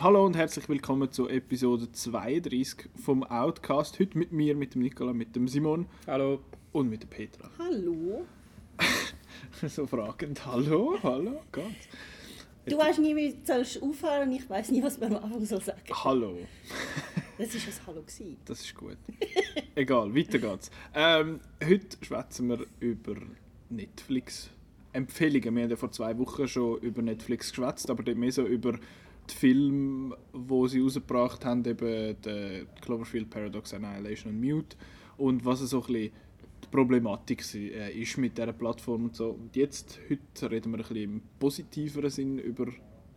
Hallo und herzlich willkommen zu Episode 32 vom Outcast. Heute mit mir, mit dem Nicola, mit dem Simon. Hallo. Und mit der Petra. Hallo. so fragend. Hallo, hallo, Gott. Du weißt nie, wie du aufhören ich weiß nie, was man am Anfang soll sagen. Hallo. Das war ein Hallo. Gewesen. Das ist gut. Egal, weiter geht's. Ähm, heute schwätzen wir über Netflix-Empfehlungen. Wir haben ja vor zwei Wochen schon über Netflix geschwätzt, aber mehr so über die Filme, die sie rausgebracht haben, eben The Cloverfield Paradox, Annihilation und Mute und was so ein bisschen die Problematik äh, ist mit dieser Plattform und so. Und jetzt, heute reden wir ein bisschen im positiveren Sinn über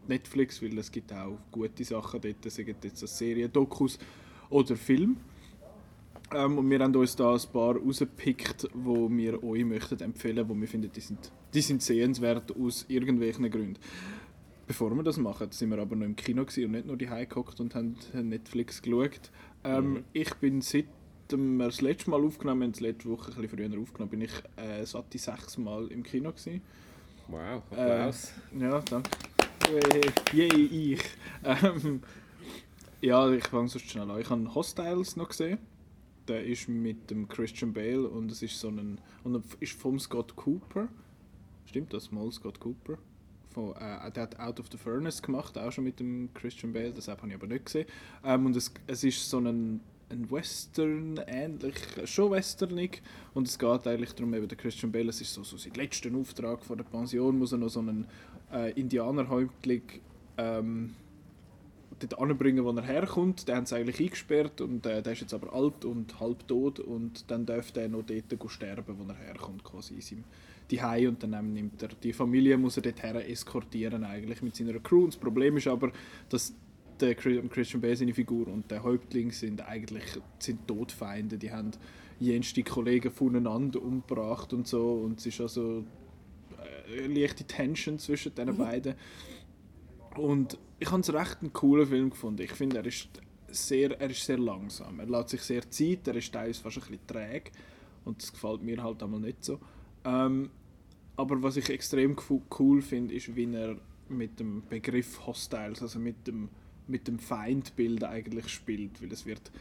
Netflix, weil es gibt auch gute Sachen dort, gibt jetzt Serien, Dokus oder Film. Ähm, und wir haben uns da ein paar rausgepickt, die wir euch möchten empfehlen, wo wir finden, die sind, die sind sehenswert aus irgendwelchen Gründen. Bevor wir das machen, sind wir aber noch im Kino und nicht nur die geguckt und haben Netflix geschaut. Ähm, mhm. Ich bin seit wir das letzte Mal aufgenommen haben, letzte Woche ein bisschen früher aufgenommen, bin ich äh, satte sechs Mal im Kino gewesen. Wow, Applaus. Ähm, ja, danke. Yay, ich. Ähm, ja, ich fange so schnell an. Ich habe Hostiles noch gesehen. Der ist mit dem Christian Bale und es ist so ein und ist vom Scott Cooper. Stimmt das? Mal Scott Cooper? Von, äh, der hat Out of the Furnace gemacht, auch schon mit dem Christian Bale, das habe ich aber nicht gesehen. Ähm, und es, es ist so ein, ein Western, ähnlich, schon westernig. Und es geht eigentlich darum, eben der Christian Bale, es ist so, so sein letzter Auftrag von der Pension, muss er noch so einen äh, Indianerhäuptling ähm, dort anbringen, wo er herkommt. Den haben sie eigentlich eingesperrt und äh, der ist jetzt aber alt und halb tot und dann darf er noch dort sterben, wo er herkommt, quasi in seinem die und dann nimmt er die Familie muss er dorthin eskortieren eigentlich mit seiner Crew. Und das Problem ist aber, dass der Christian Bale seine Figur und der Häuptling sind eigentlich sind Todfeinde. Die haben jenste Kollegen voneinander umgebracht und so und es ist also eine äh, leichte Tension zwischen den mhm. beiden. Und ich habe es recht einen coolen Film gefunden. Ich finde, er ist sehr, er ist sehr langsam. Er lässt sich sehr Zeit, er ist teilweise fast ein bisschen träge und das gefällt mir halt einmal nicht so. Ähm, aber was ich extrem cool finde, ist, wie er mit dem Begriff Hostiles, also mit dem, mit dem Feindbild eigentlich spielt. Weil es wird.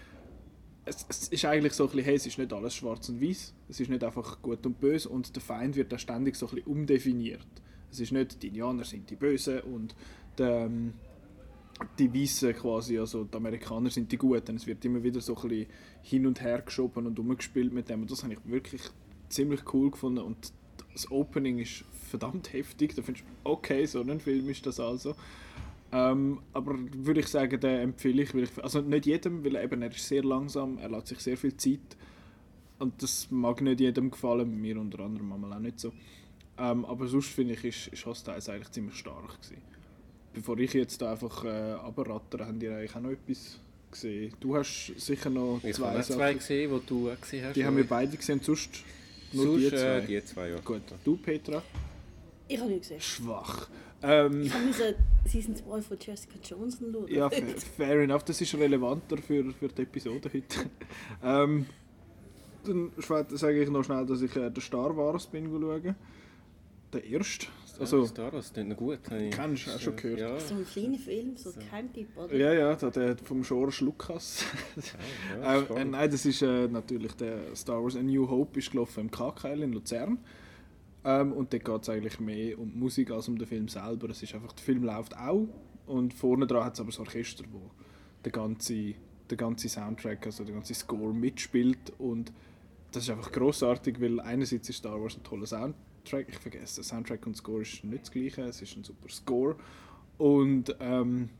Es, es ist eigentlich so ein bisschen, hey, es ist nicht alles schwarz und weiß, es ist nicht einfach gut und böse und der Feind wird da ständig so ein bisschen umdefiniert. Es ist nicht, die Indianer sind die Bösen und die, ähm, die Weißen quasi, also die Amerikaner sind die Guten. Es wird immer wieder so ein bisschen hin und her geschoben und umgespielt mit dem und das habe ich wirklich ziemlich cool gefunden und das Opening ist verdammt heftig. Da findest du, okay, so ein Film ist das also. Ähm, aber würde ich sagen, den empfehle ich, ich, also nicht jedem, weil eben er ist sehr langsam, er lässt sich sehr viel Zeit und das mag nicht jedem gefallen, mir unter anderem auch nicht so. Ähm, aber sonst finde ich, ist, ist Hostiles eigentlich ziemlich stark gewesen. Bevor ich jetzt da einfach äh, abratter, haben die eigentlich auch noch etwas gesehen. Du hast sicher noch ich zwei Sachen. zwei gesehen, die du auch gesehen hast. Die haben wir beide gesehen, sonst nur Sonst, die zwei? Äh, die zwei, ja. Gut. Du, Petra? Ich habe nicht gesehen. Schwach. Ähm, ich musste Season 2 von Jessica Jones schauen. Ja, fair enough. Das ist relevanter für, für die Episode heute. ähm, dann sage ich noch schnell, dass ich äh, den Star Wars bin schauen. Der erste. Also, ja, Star Wars, klingt noch gut. Kennst du, auch schon gehört. Ja. So ein kleiner Film, so kein Typ, oder? Ja, ja, der, der vom George Lucas. Ja, ja, äh, nein, das ist äh, natürlich der Star Wars A New Hope ist gelaufen im KKL in Luzern. Ähm, und dort geht es eigentlich mehr um Musik als um den Film selber. Es ist einfach, der Film läuft auch und vorne dran hat es aber das Orchester, wo der ganze, der ganze Soundtrack, also der ganze Score mitspielt und das ist einfach großartig, weil einerseits ist Star Wars ein toller Sound Track, ich vergesse, Soundtrack und Score ist nicht das gleiche, es ist ein super Score. Und ähm,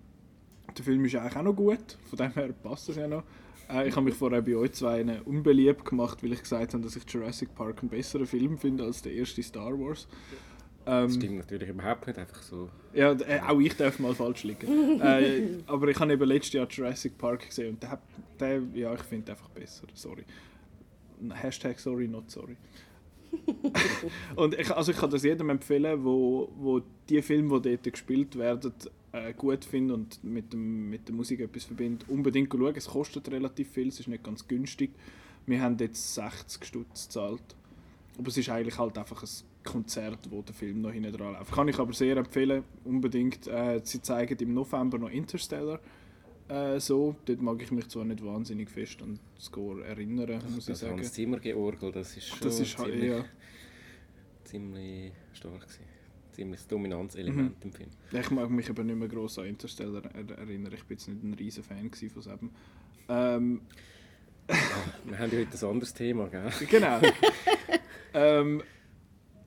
der Film ist eigentlich auch noch gut, von dem her passt es ja noch. Äh, ich habe mich vorher bei euch zwei unbeliebt gemacht, weil ich gesagt habe, dass ich Jurassic Park einen besseren Film finde als der erste Star Wars. Ähm, das stimmt natürlich überhaupt nicht, einfach so. Ja, äh, auch ich darf mal falsch liegen. äh, aber ich habe eben letztes Jahr Jurassic Park gesehen und der, der ja, ich finde einfach besser, sorry. Hashtag sorry, not sorry. und ich, also ich kann das jedem empfehlen, wo, wo die Filme, die dort gespielt werden, äh, gut findet und mit, dem, mit der Musik etwas verbindet, unbedingt schauen. Es kostet relativ viel, es ist nicht ganz günstig. Wir haben jetzt 60 Stutz gezahlt. Aber es ist eigentlich halt einfach ein Konzert, wo der Film noch hinten dran läuft. Kann ich aber sehr empfehlen, unbedingt. Äh, sie zeigen im November noch Interstellar. Äh, so, dort mag ich mich zwar nicht wahnsinnig fest an den Score erinnern, muss das ich sagen. Hans Zimmer georgel, das ist schon Das ist halt, ziemlich, ja. ziemlich stark gewesen. Ziemliches Dominanzelement Mhm. im Film. Ich mag mich aber nicht mehr gross an Interstellar er erinnern. Ich bin jetzt nicht ein riesen Fan von Seven. Ähm, Wir haben ja heute ein anderes Thema, gell? genau. ähm,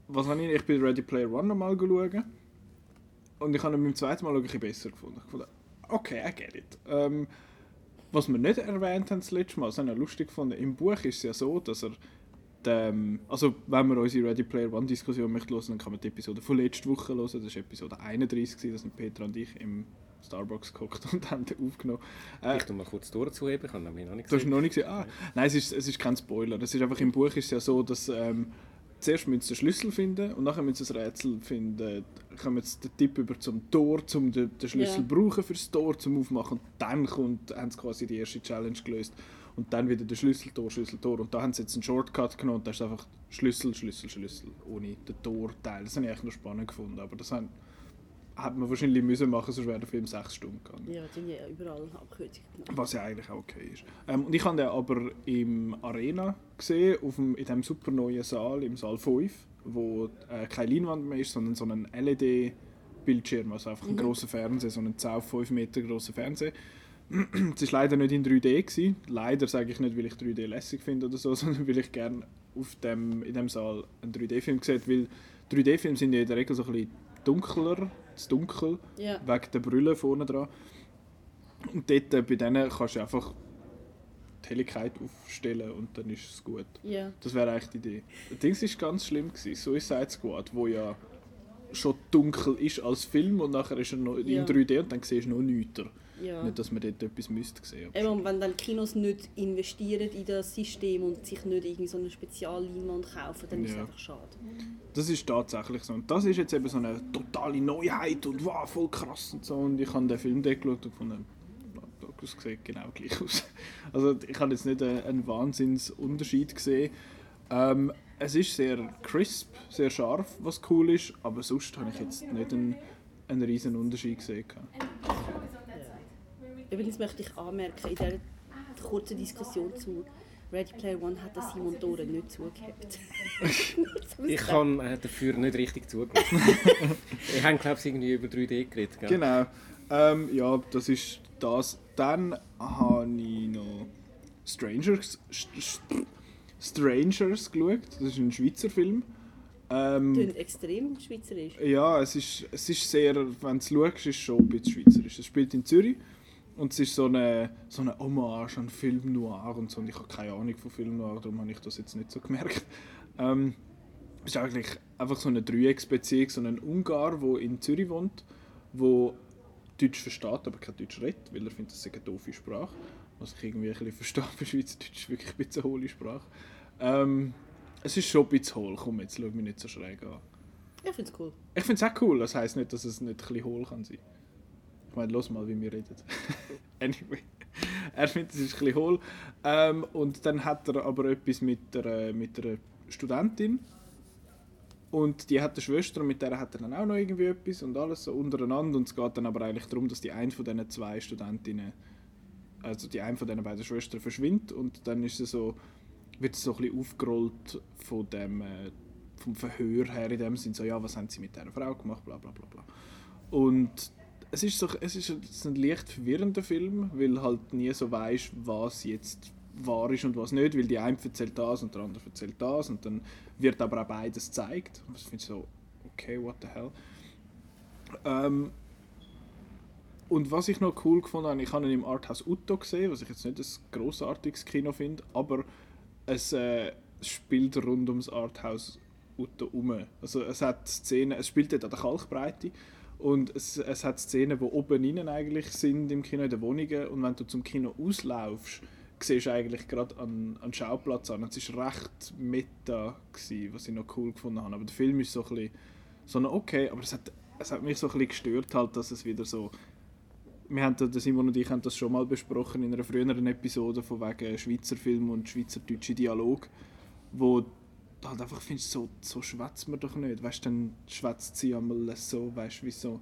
was habe ich? Ich bin Ready Player One nochmal schauen. Und ich habe ihn beim zweiten Mal ein bisschen besser gefunden. Fand, okay, I get it. Ähm, was wir nicht erwähnt haben das letzte Mal, das habe ich lustig gefunden, im Buch ist es ja so, dass er dem, also wenn man unsere Ready Player One Diskussion möchte hören, dann kann man die Episode von letzter Woche hören. Das war Episode 31, gewesen, da sind Petra und ich im Starbucks geguckt und haben aufgenommen. Äh, Ich tu mal kurz durchzuheben, ich habe noch nicht Du hast gesehen. noch nicht gesehen? Ah, nein, es ist, es ist kein Spoiler. Es ist einfach im Buch ist es ja so, dass ähm, zuerst müssen sie den Schlüssel finden und nachher müssen sie das Rätsel finden. Kommen jetzt den Tipp über zum Tor, um den, den Schlüssel Ja. brauchen fürs Tor zum Aufmachen. Und dann kommt, haben sie quasi die erste Challenge gelöst. Und dann wieder der Schlüssel, Tor, Schlüssel, Tor. Und da haben sie jetzt einen Shortcut genommen und da ist einfach Schlüssel, Schlüssel, Schlüssel, ohne den Torteil. Das habe ich eigentlich noch spannend gefunden, aber das haben, hat man wahrscheinlich müssen machen, sonst wäre der Film sechs Stunden gegangen. Ja, die haben ja überall Abkürzungen gemacht. Was ja eigentlich auch okay ist. Ähm, und ich habe den aber im Arena gesehen, auf dem, in diesem super neuen Saal, im Saal 5, wo äh, keine Leinwand mehr ist, sondern so ein LED-Bildschirm, also einfach ein grosser Fernseher, so ein 10 auf 5 Meter grosser Fernseher. Es war leider nicht in 3D. Gewesen. Leider sage ich nicht, weil ich 3D lässig finde oder so, sondern weil ich gerne auf dem, in dem Saal einen 3D-Film gesehen weil 3D-Filme sind ja in der Regel so ein bisschen dunkler, zu dunkel Ja. wegen der Brille vorne dran. Und dort äh, bei denen kannst du einfach die Helligkeit aufstellen und dann ist es gut. Ja. Das wäre eigentlich die Idee. Das Ding war ganz schlimm. Gewesen. Suicide Squad, wo ja schon dunkel ist als Film und nachher ist er noch in 3D und dann siehst du noch nichts. Ja. Nicht, dass man dort etwas müsste sehen. Eben, und wenn dann Kinos nicht investieren in das System und sich nicht irgendwie so eine Spezialleinwand kaufen, dann ist es Ja. einfach schade. Das ist tatsächlich so. Und das ist jetzt eben so eine totale Neuheit und wow, voll krass und so. Und ich habe den Film dort geschaut und gefunden, das sieht genau gleich aus. Also ich habe jetzt nicht einen, einen Wahnsinnsunterschied gesehen. Ähm, es ist sehr crisp, sehr scharf, was cool ist, aber sonst habe ich jetzt nicht einen, einen riesen Unterschied gesehen. Übrigens möchte ich anmerken, in dieser kurzen Diskussion zu Ready Player One hat der Simon Doren nicht zugehabt. Ich habe äh, dafür nicht richtig zugehört. ich habe, glaube ich, irgendwie über 3D geredet. Gell? Genau. Ähm, ja, das ist das. Dann habe ich noch Strangers, St St Strangers geschaut. Das ist ein Schweizer Film. Ähm, Klingt extrem schweizerisch. ja, es ist, es ist sehr, wenn du es schaust, ist es schon ein bisschen schweizerisch. Es spielt in Zürich und es ist so eine, so eine Hommage an Film Noir und so. Und ich habe keine Ahnung von Film Noir, darum habe ich das jetzt nicht so gemerkt. Ähm, es ist eigentlich einfach so eine Dreiecksbeziehung, so ein Ungar, der in Zürich wohnt, wo Deutsch versteht, aber kein Deutsch redet, weil er findet, das sei eine doofe Sprache. Was ich irgendwie ein bisschen verstehe bei Schweizerdeutsch, ist wirklich ein bisschen eine hohle Sprache. Ähm, es ist schon ein bisschen hohl, komm jetzt, schau mich nicht so schräg an. Ich finde es cool. Ich finde es auch cool, das heisst nicht, dass es nicht ein bisschen hohl kann sein. Ich meine, los mal, wie wir reden. anyway. Er findet, es ist ein bisschen hohl. Ähm, und dann hat er aber etwas mit der, mit einer Studentin. Und die hat eine Schwester und mit der hat er dann auch noch irgendwie etwas und alles so untereinander. Und es geht dann aber eigentlich darum, dass die eine von diesen zwei Studentinnen, also die eine von diesen beiden Schwestern verschwindet und dann ist sie so, wird sie so ein bisschen aufgerollt von dem, äh, vom Verhör her in dem Sinn, so ja, was haben sie mit dieser Frau gemacht, bla bla bla bla. Und es ist, so, es ist ein, leicht verwirrender Film, weil halt nie so weißt, was jetzt wahr ist und was nicht, weil die eine erzählt das und der andere erzählt das und dann wird aber auch beides gezeigt. Und das finde ich so, okay, what the hell. Ähm, und was ich noch cool gefunden habe, ich habe ihn im Arthouse Utto gesehen, was ich jetzt nicht ein grossartiges Kino finde, aber es äh, spielt rund ums Arthouse Utto um. Also es hat Szenen, es spielt dort an der Kalkbreite und es, es hat Szenen, die oben innen eigentlich sind im Kino, in den Wohnungen und wenn du zum Kino auslaufst, siehst du eigentlich gerade an, an Schauplatz an. Es war recht meta, gewesen, was ich noch cool gefunden habe. Aber der Film ist so ein bisschen, so ein okay, aber es hat, es hat mich so ein bisschen gestört, halt, dass es wieder so... Wir haben, da- der Simon und ich haben das schon mal besprochen in einer früheren Episode von wegen Schweizer Film und schweizerdeutsche Dialog, wo halt einfach findest, so, so schwätzt man doch nicht. Weißt du, dann schwätzt sie einmal so, weißt du, wie so,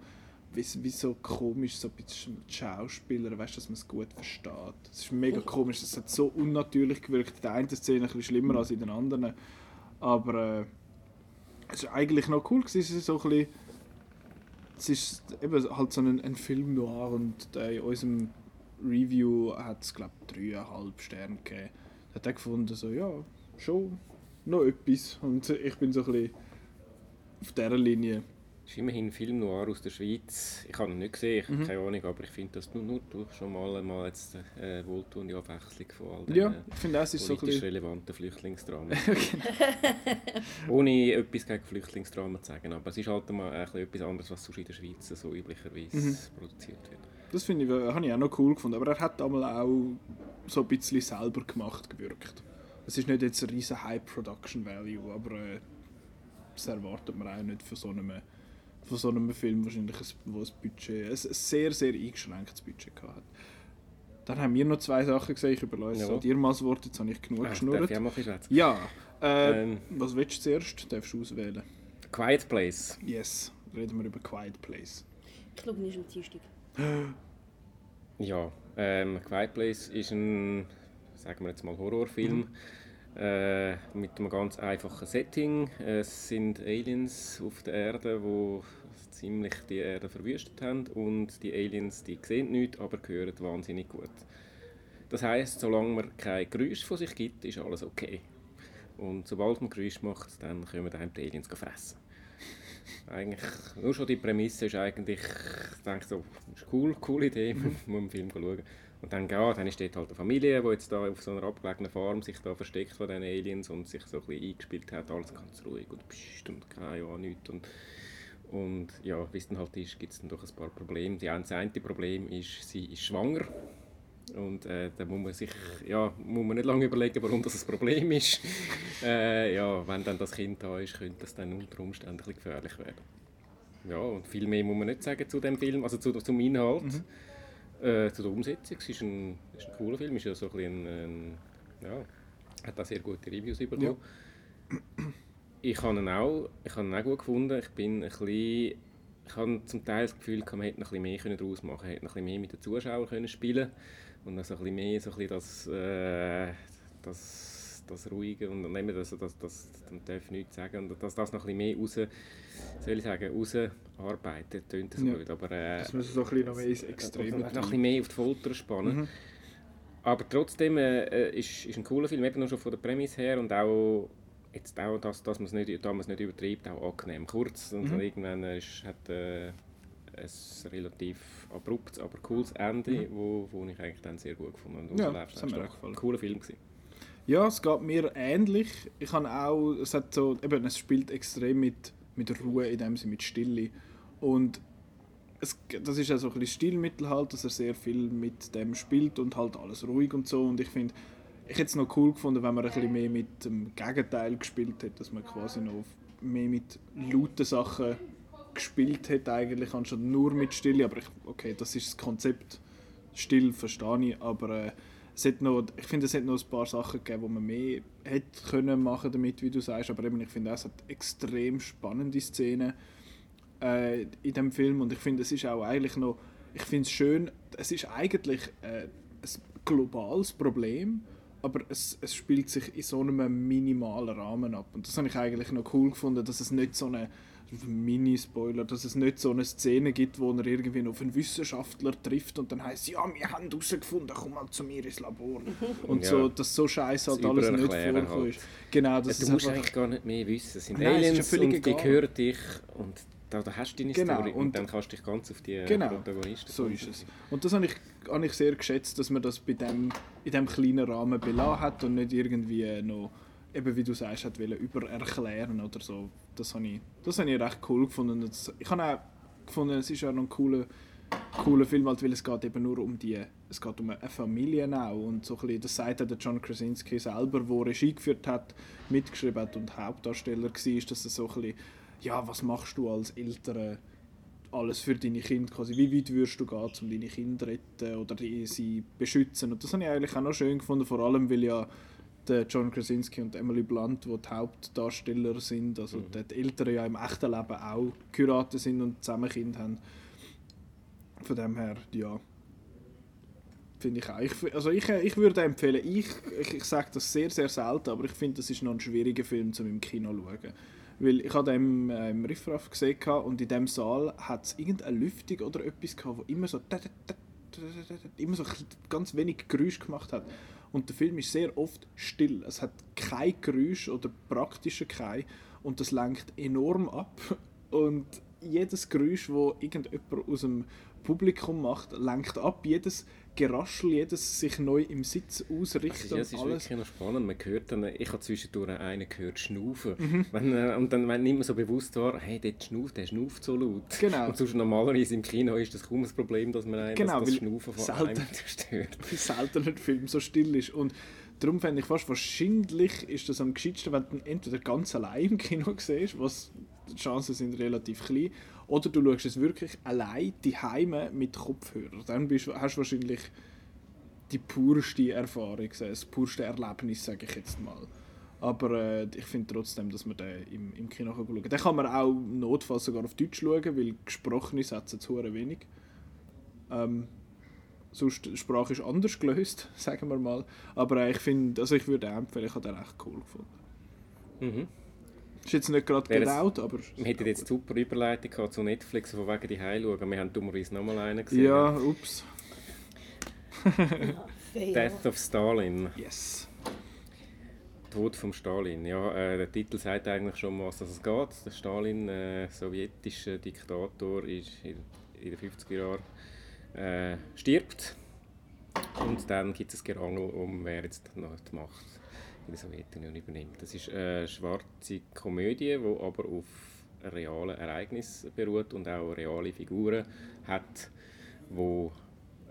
wie, wie so komisch, so ein bisschen mit Schauspielern, weißt dass man es gut versteht. Es ist mega komisch, es hat so unnatürlich gewirkt. In der einen Szene ein bisschen schlimmer als in den anderen. Aber äh, es war eigentlich noch cool, gewesen, es ist so ein bisschen, es ist eben halt so ein, ein Film noir und äh, in unserem Review hat es glaube ich dreieinhalb Sterne gegeben. Da hat er gefunden, so ja, schon noch etwas. Und ich bin so ein bisschen auf dieser Linie. Das ist immerhin ein Film noir aus der Schweiz. Ich habe ihn nicht gesehen, ich habe mhm. keine Ahnung, aber ich finde das nur, nur durch schon mal, mal jetzt eine äh, wohltuende Abwechslung von all den ja, ich finde, das ist so ein relevanten Flüchtlingsdramen. Ohne etwas gegen Flüchtlingsdramen zu sagen, aber es ist halt mal ein etwas anderes, was sonst in der Schweiz so üblicherweise mhm. produziert wird. Das finde ich, äh, habe ich auch noch cool gefunden, aber er hat einmal auch so ein bisschen selber gemacht gewirkt. Es ist nicht jetzt ein riesen High Production Value, aber äh, das erwartet man auch nicht von so einem, von so einem Film wahrscheinlich, wo das Budget, ein sehr, sehr eingeschränktes Budget hat. Dann haben wir noch zwei Sachen gesehen, ich überlasse ja. dir mal das Wort, jetzt habe ich genug äh, geschnurrt. Darf ich ja, äh, ähm, was willst du zuerst? Darfst du auswählen? Quiet Place. Yes, reden wir über Quiet Place. Ich glaube, nicht am Dienstag. Ja, ähm, Quiet Place ist ein, sagen wir jetzt mal, Horrorfilm. Mhm. Äh, mit einem ganz einfachen Setting. Es sind Aliens auf der Erde, die ziemlich die Erde verwüstet haben und die Aliens die sehen nichts, aber hören wahnsinnig gut. Das heißt, solange man kein Geräusch von sich gibt, ist alles okay. Und sobald man Geräusch macht, dann können einem die Aliens fressen. eigentlich, nur schon die Prämisse ist eigentlich, ich denke so, ist cool, coole Idee, muss im Film schauen. Und dann, ja, dann steht halt eine Familie, die jetzt da auf so einer abgelegenen Farm sich da versteckt von den Aliens und sich so ein bisschen eingespielt hat, alles ganz ruhig und pssst und kein ja, nichts. Und, und ja, wie es dann halt ist, gibt es dann doch ein paar Probleme. Das eine Problem ist, sie ist schwanger. Und äh, da muss man sich ja, muss man nicht lange überlegen, warum das ein Problem ist. äh, ja, wenn dann das Kind da ist, könnte das dann unter Umständen ein bisschen gefährlich werden. Ja, und viel mehr muss man nicht sagen zu dem Film, also zu, zum Inhalt. Mhm. Äh, zu der Umsetzung. Es ist ein, ist ein cooler Film, ist ja so ein, bisschen ein, ja, hat auch sehr gute Reviews bekommen. Ja. Ich habe ihn auch, ich habe ihn auch gut gefunden. Ich bin ein bisschen, ich habe zum Teil das Gefühl, man hätte noch ein bisschen mehr daraus machen können, hätte noch ein bisschen mehr mit den Zuschauern können spielen und noch so ein bisschen mehr so ein bisschen das, äh, das, das Ruhige und dann das, das, das, man darf nichts sagen und dass das noch ein bisschen mehr raus soll ich sagen, rausarbeiten, tönt so ja. blöd, aber... Äh, Dass man so ein bisschen noch mehr ins Extreme Noch ein bisschen mehr auf die Folter spannen. Mhm. Aber trotzdem äh, äh, ist, ist ein cooler Film, eben nur schon von der Prämisse her und auch jetzt auch, dass, dass man es nicht, da nicht übertreibt, auch angenehm. Kurz und mhm. irgendwann ist, hat äh, ein relativ abruptes, aber cooles Ende, mhm. wo, wo ich eigentlich dann sehr gut gefunden habe. Ja, das auch gefallen. Cooler Film gewesen. Ja, es geht mir ähnlich. Ich habe auch, es hat so, eben, es spielt extrem mit mit Ruhe, in dem Sinne mit Stille. Und es, das ist also ein Stilmittel halt, dass er sehr viel mit dem spielt und halt alles ruhig und so. Und ich finde, ich hätte es noch cool gefunden, wenn man ein bisschen mehr mit dem Gegenteil gespielt hätte, dass man quasi noch mehr mit lauten Sachen gespielt hätte eigentlich, anstatt nur mit Stille. Aber ich, okay, das ist das Konzept. Still verstehe ich, aber äh, es hat noch, ich finde, es hat noch ein paar Sachen gegeben, wo man mehr hätte können machen damit, wie du sagst. Aber eben, ich finde, es hat extrem spannende Szenen äh, in dem Film und ich finde, es ist auch eigentlich noch, ich finde es schön, es ist eigentlich äh, ein globales Problem, aber es, es spielt sich in so einem minimalen Rahmen ab und das habe ich eigentlich noch cool gefunden, dass es nicht so eine Mini-Spoiler, dass es nicht so eine Szene gibt, wo er irgendwie auf einen Wissenschaftler trifft und dann heißt ja, wir haben herausgefunden, komm mal zu mir ins Labor. Und ja. so, dass so scheiße halt alles nicht vorkommt. Halt. Genau, das ja, du musst einfach... eigentlich gar nicht mehr wissen. Es sind Nein, Aliens es und egal. die hören dich und da, da hast du deine genau. Story und, und, dann kannst du dich ganz auf die genau. Protagonisten so ist es. Und das habe ich, habe ich sehr geschätzt, dass man das bei dem, in diesem kleinen Rahmen belassen hat und nicht irgendwie noch eben wie du sagst, hat übererklären oder so. Das habe ich, das ich recht cool gefunden. Das, ich habe auch gefunden, es ist auch noch ein cooler, cooler Film, halt, weil es geht eben nur um die, es geht um eine Familie auch und so ein das sagt der John Krasinski selber, der Regie geführt hat, mitgeschrieben hat und Hauptdarsteller war, dass es so ein bisschen, ja, was machst du als Eltern alles für deine Kinder, quasi, wie weit würdest du gehen, um deine Kinder retten oder sie beschützen und das habe ich eigentlich auch noch schön gefunden, vor allem, weil ja der John Krasinski und Emily Blunt, die die Hauptdarsteller sind, also Mhm. die Eltern ja im echten Leben auch geheiratet sind und zusammen Kinder haben. Von dem her, ja, finde ich auch. Ich, also ich, äh, ich würde empfehlen, ich, ich, ich sage das sehr, sehr selten, aber ich finde, das ist noch ein schwieriger Film, zum im Kino zu schauen. Weil ich habe den im, äh, im Riffraff gesehen und in dem Saal hat es irgendeine Lüftung oder etwas gehabt, wo immer so immer so ganz wenig Geräusch gemacht hat. Und der Film ist sehr oft still. Es hat kein Geräusch oder praktisch kein und das lenkt enorm ab. Und jedes Geräusch, wo irgendjemand aus dem Publikum macht, lenkt ab. Jedes Geraschel, jedes sich neu im Sitz Also, ausrichten ja, es und ist alles. wirklich noch spannend. Man hört dann, ich habe zwischendurch einen gehört schnaufen. Mhm. Wenn, äh, und dann, wenn nicht mehr so bewusst war, hey, der schnauft, der schnauft so laut. Genau. Und sonst normalerweise im Kino ist das kaum ein Problem, dass man einen, Genau, das weil Schnaufen von selten- einem stört. selten ein Film so still ist. Und darum fände ich fast wahrscheinlich ist das am gescheitsten, wenn du entweder ganz allein im Kino siehst, was die Chancen sind relativ klein, oder du schaust es wirklich allein die Heime mit Kopfhörer. Dann bist, hast du wahrscheinlich die purste Erfahrung, das purste Erlebnis, sage ich jetzt mal. Aber äh, ich finde trotzdem, dass man den im, im Kino schauen kann. Den kann man auch notfalls sogar auf Deutsch schauen, weil gesprochene Sätze zu wenig. Ähm, sonst Sprache ist anders gelöst, sagen wir mal. Aber äh, ich finde, also ich würde empfehlen, ich habe den echt cool gefunden. Mhm. Ist jetzt nicht gerade Wäre es- gedaut, aber... Wir hätten jetzt super Überleitung gehabt zu Netflix, von wegen die Heim schauen. Wir haben dummerweise nochmal einen gesehen. Ja, ups. Death of Stalin. Yes. Tod vom Stalin. Ja, äh, der Titel sagt eigentlich schon, um was es geht. Der Stalin, äh, sowjetischer Diktator, ist in, in den 50er Jahren äh, stirbt. Und dann gibt es ein Gerangel um, wer jetzt noch die Macht der Sowjetunion übernimmt. Das ist eine schwarze Komödie, die aber auf realen Ereignissen beruht und auch reale Figuren hat, wo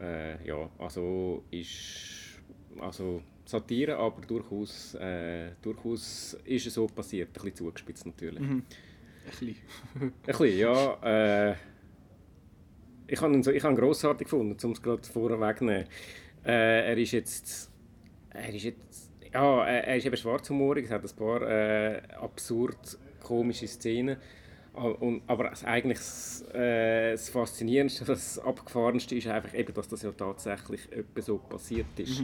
äh, ja, also ist also Satire, aber durchaus, äh, durchaus ist es so passiert, ein bisschen zugespitzt natürlich. Mhm. Ein bisschen. Ein bisschen, ja. Äh, ich habe ihn, so, ich habe ihn grossartig gefunden, um es gerade vorwegzunehmen. Äh, er ist jetzt... Er ist jetzt... Ja, er ist eben schwarzhumorig, es hat ein paar äh, absurd komische Szenen. Aber das, eigentlich das, äh, das Faszinierendste, das Abgefahrenste ist einfach eben, dass das ja tatsächlich etwa so passiert ist.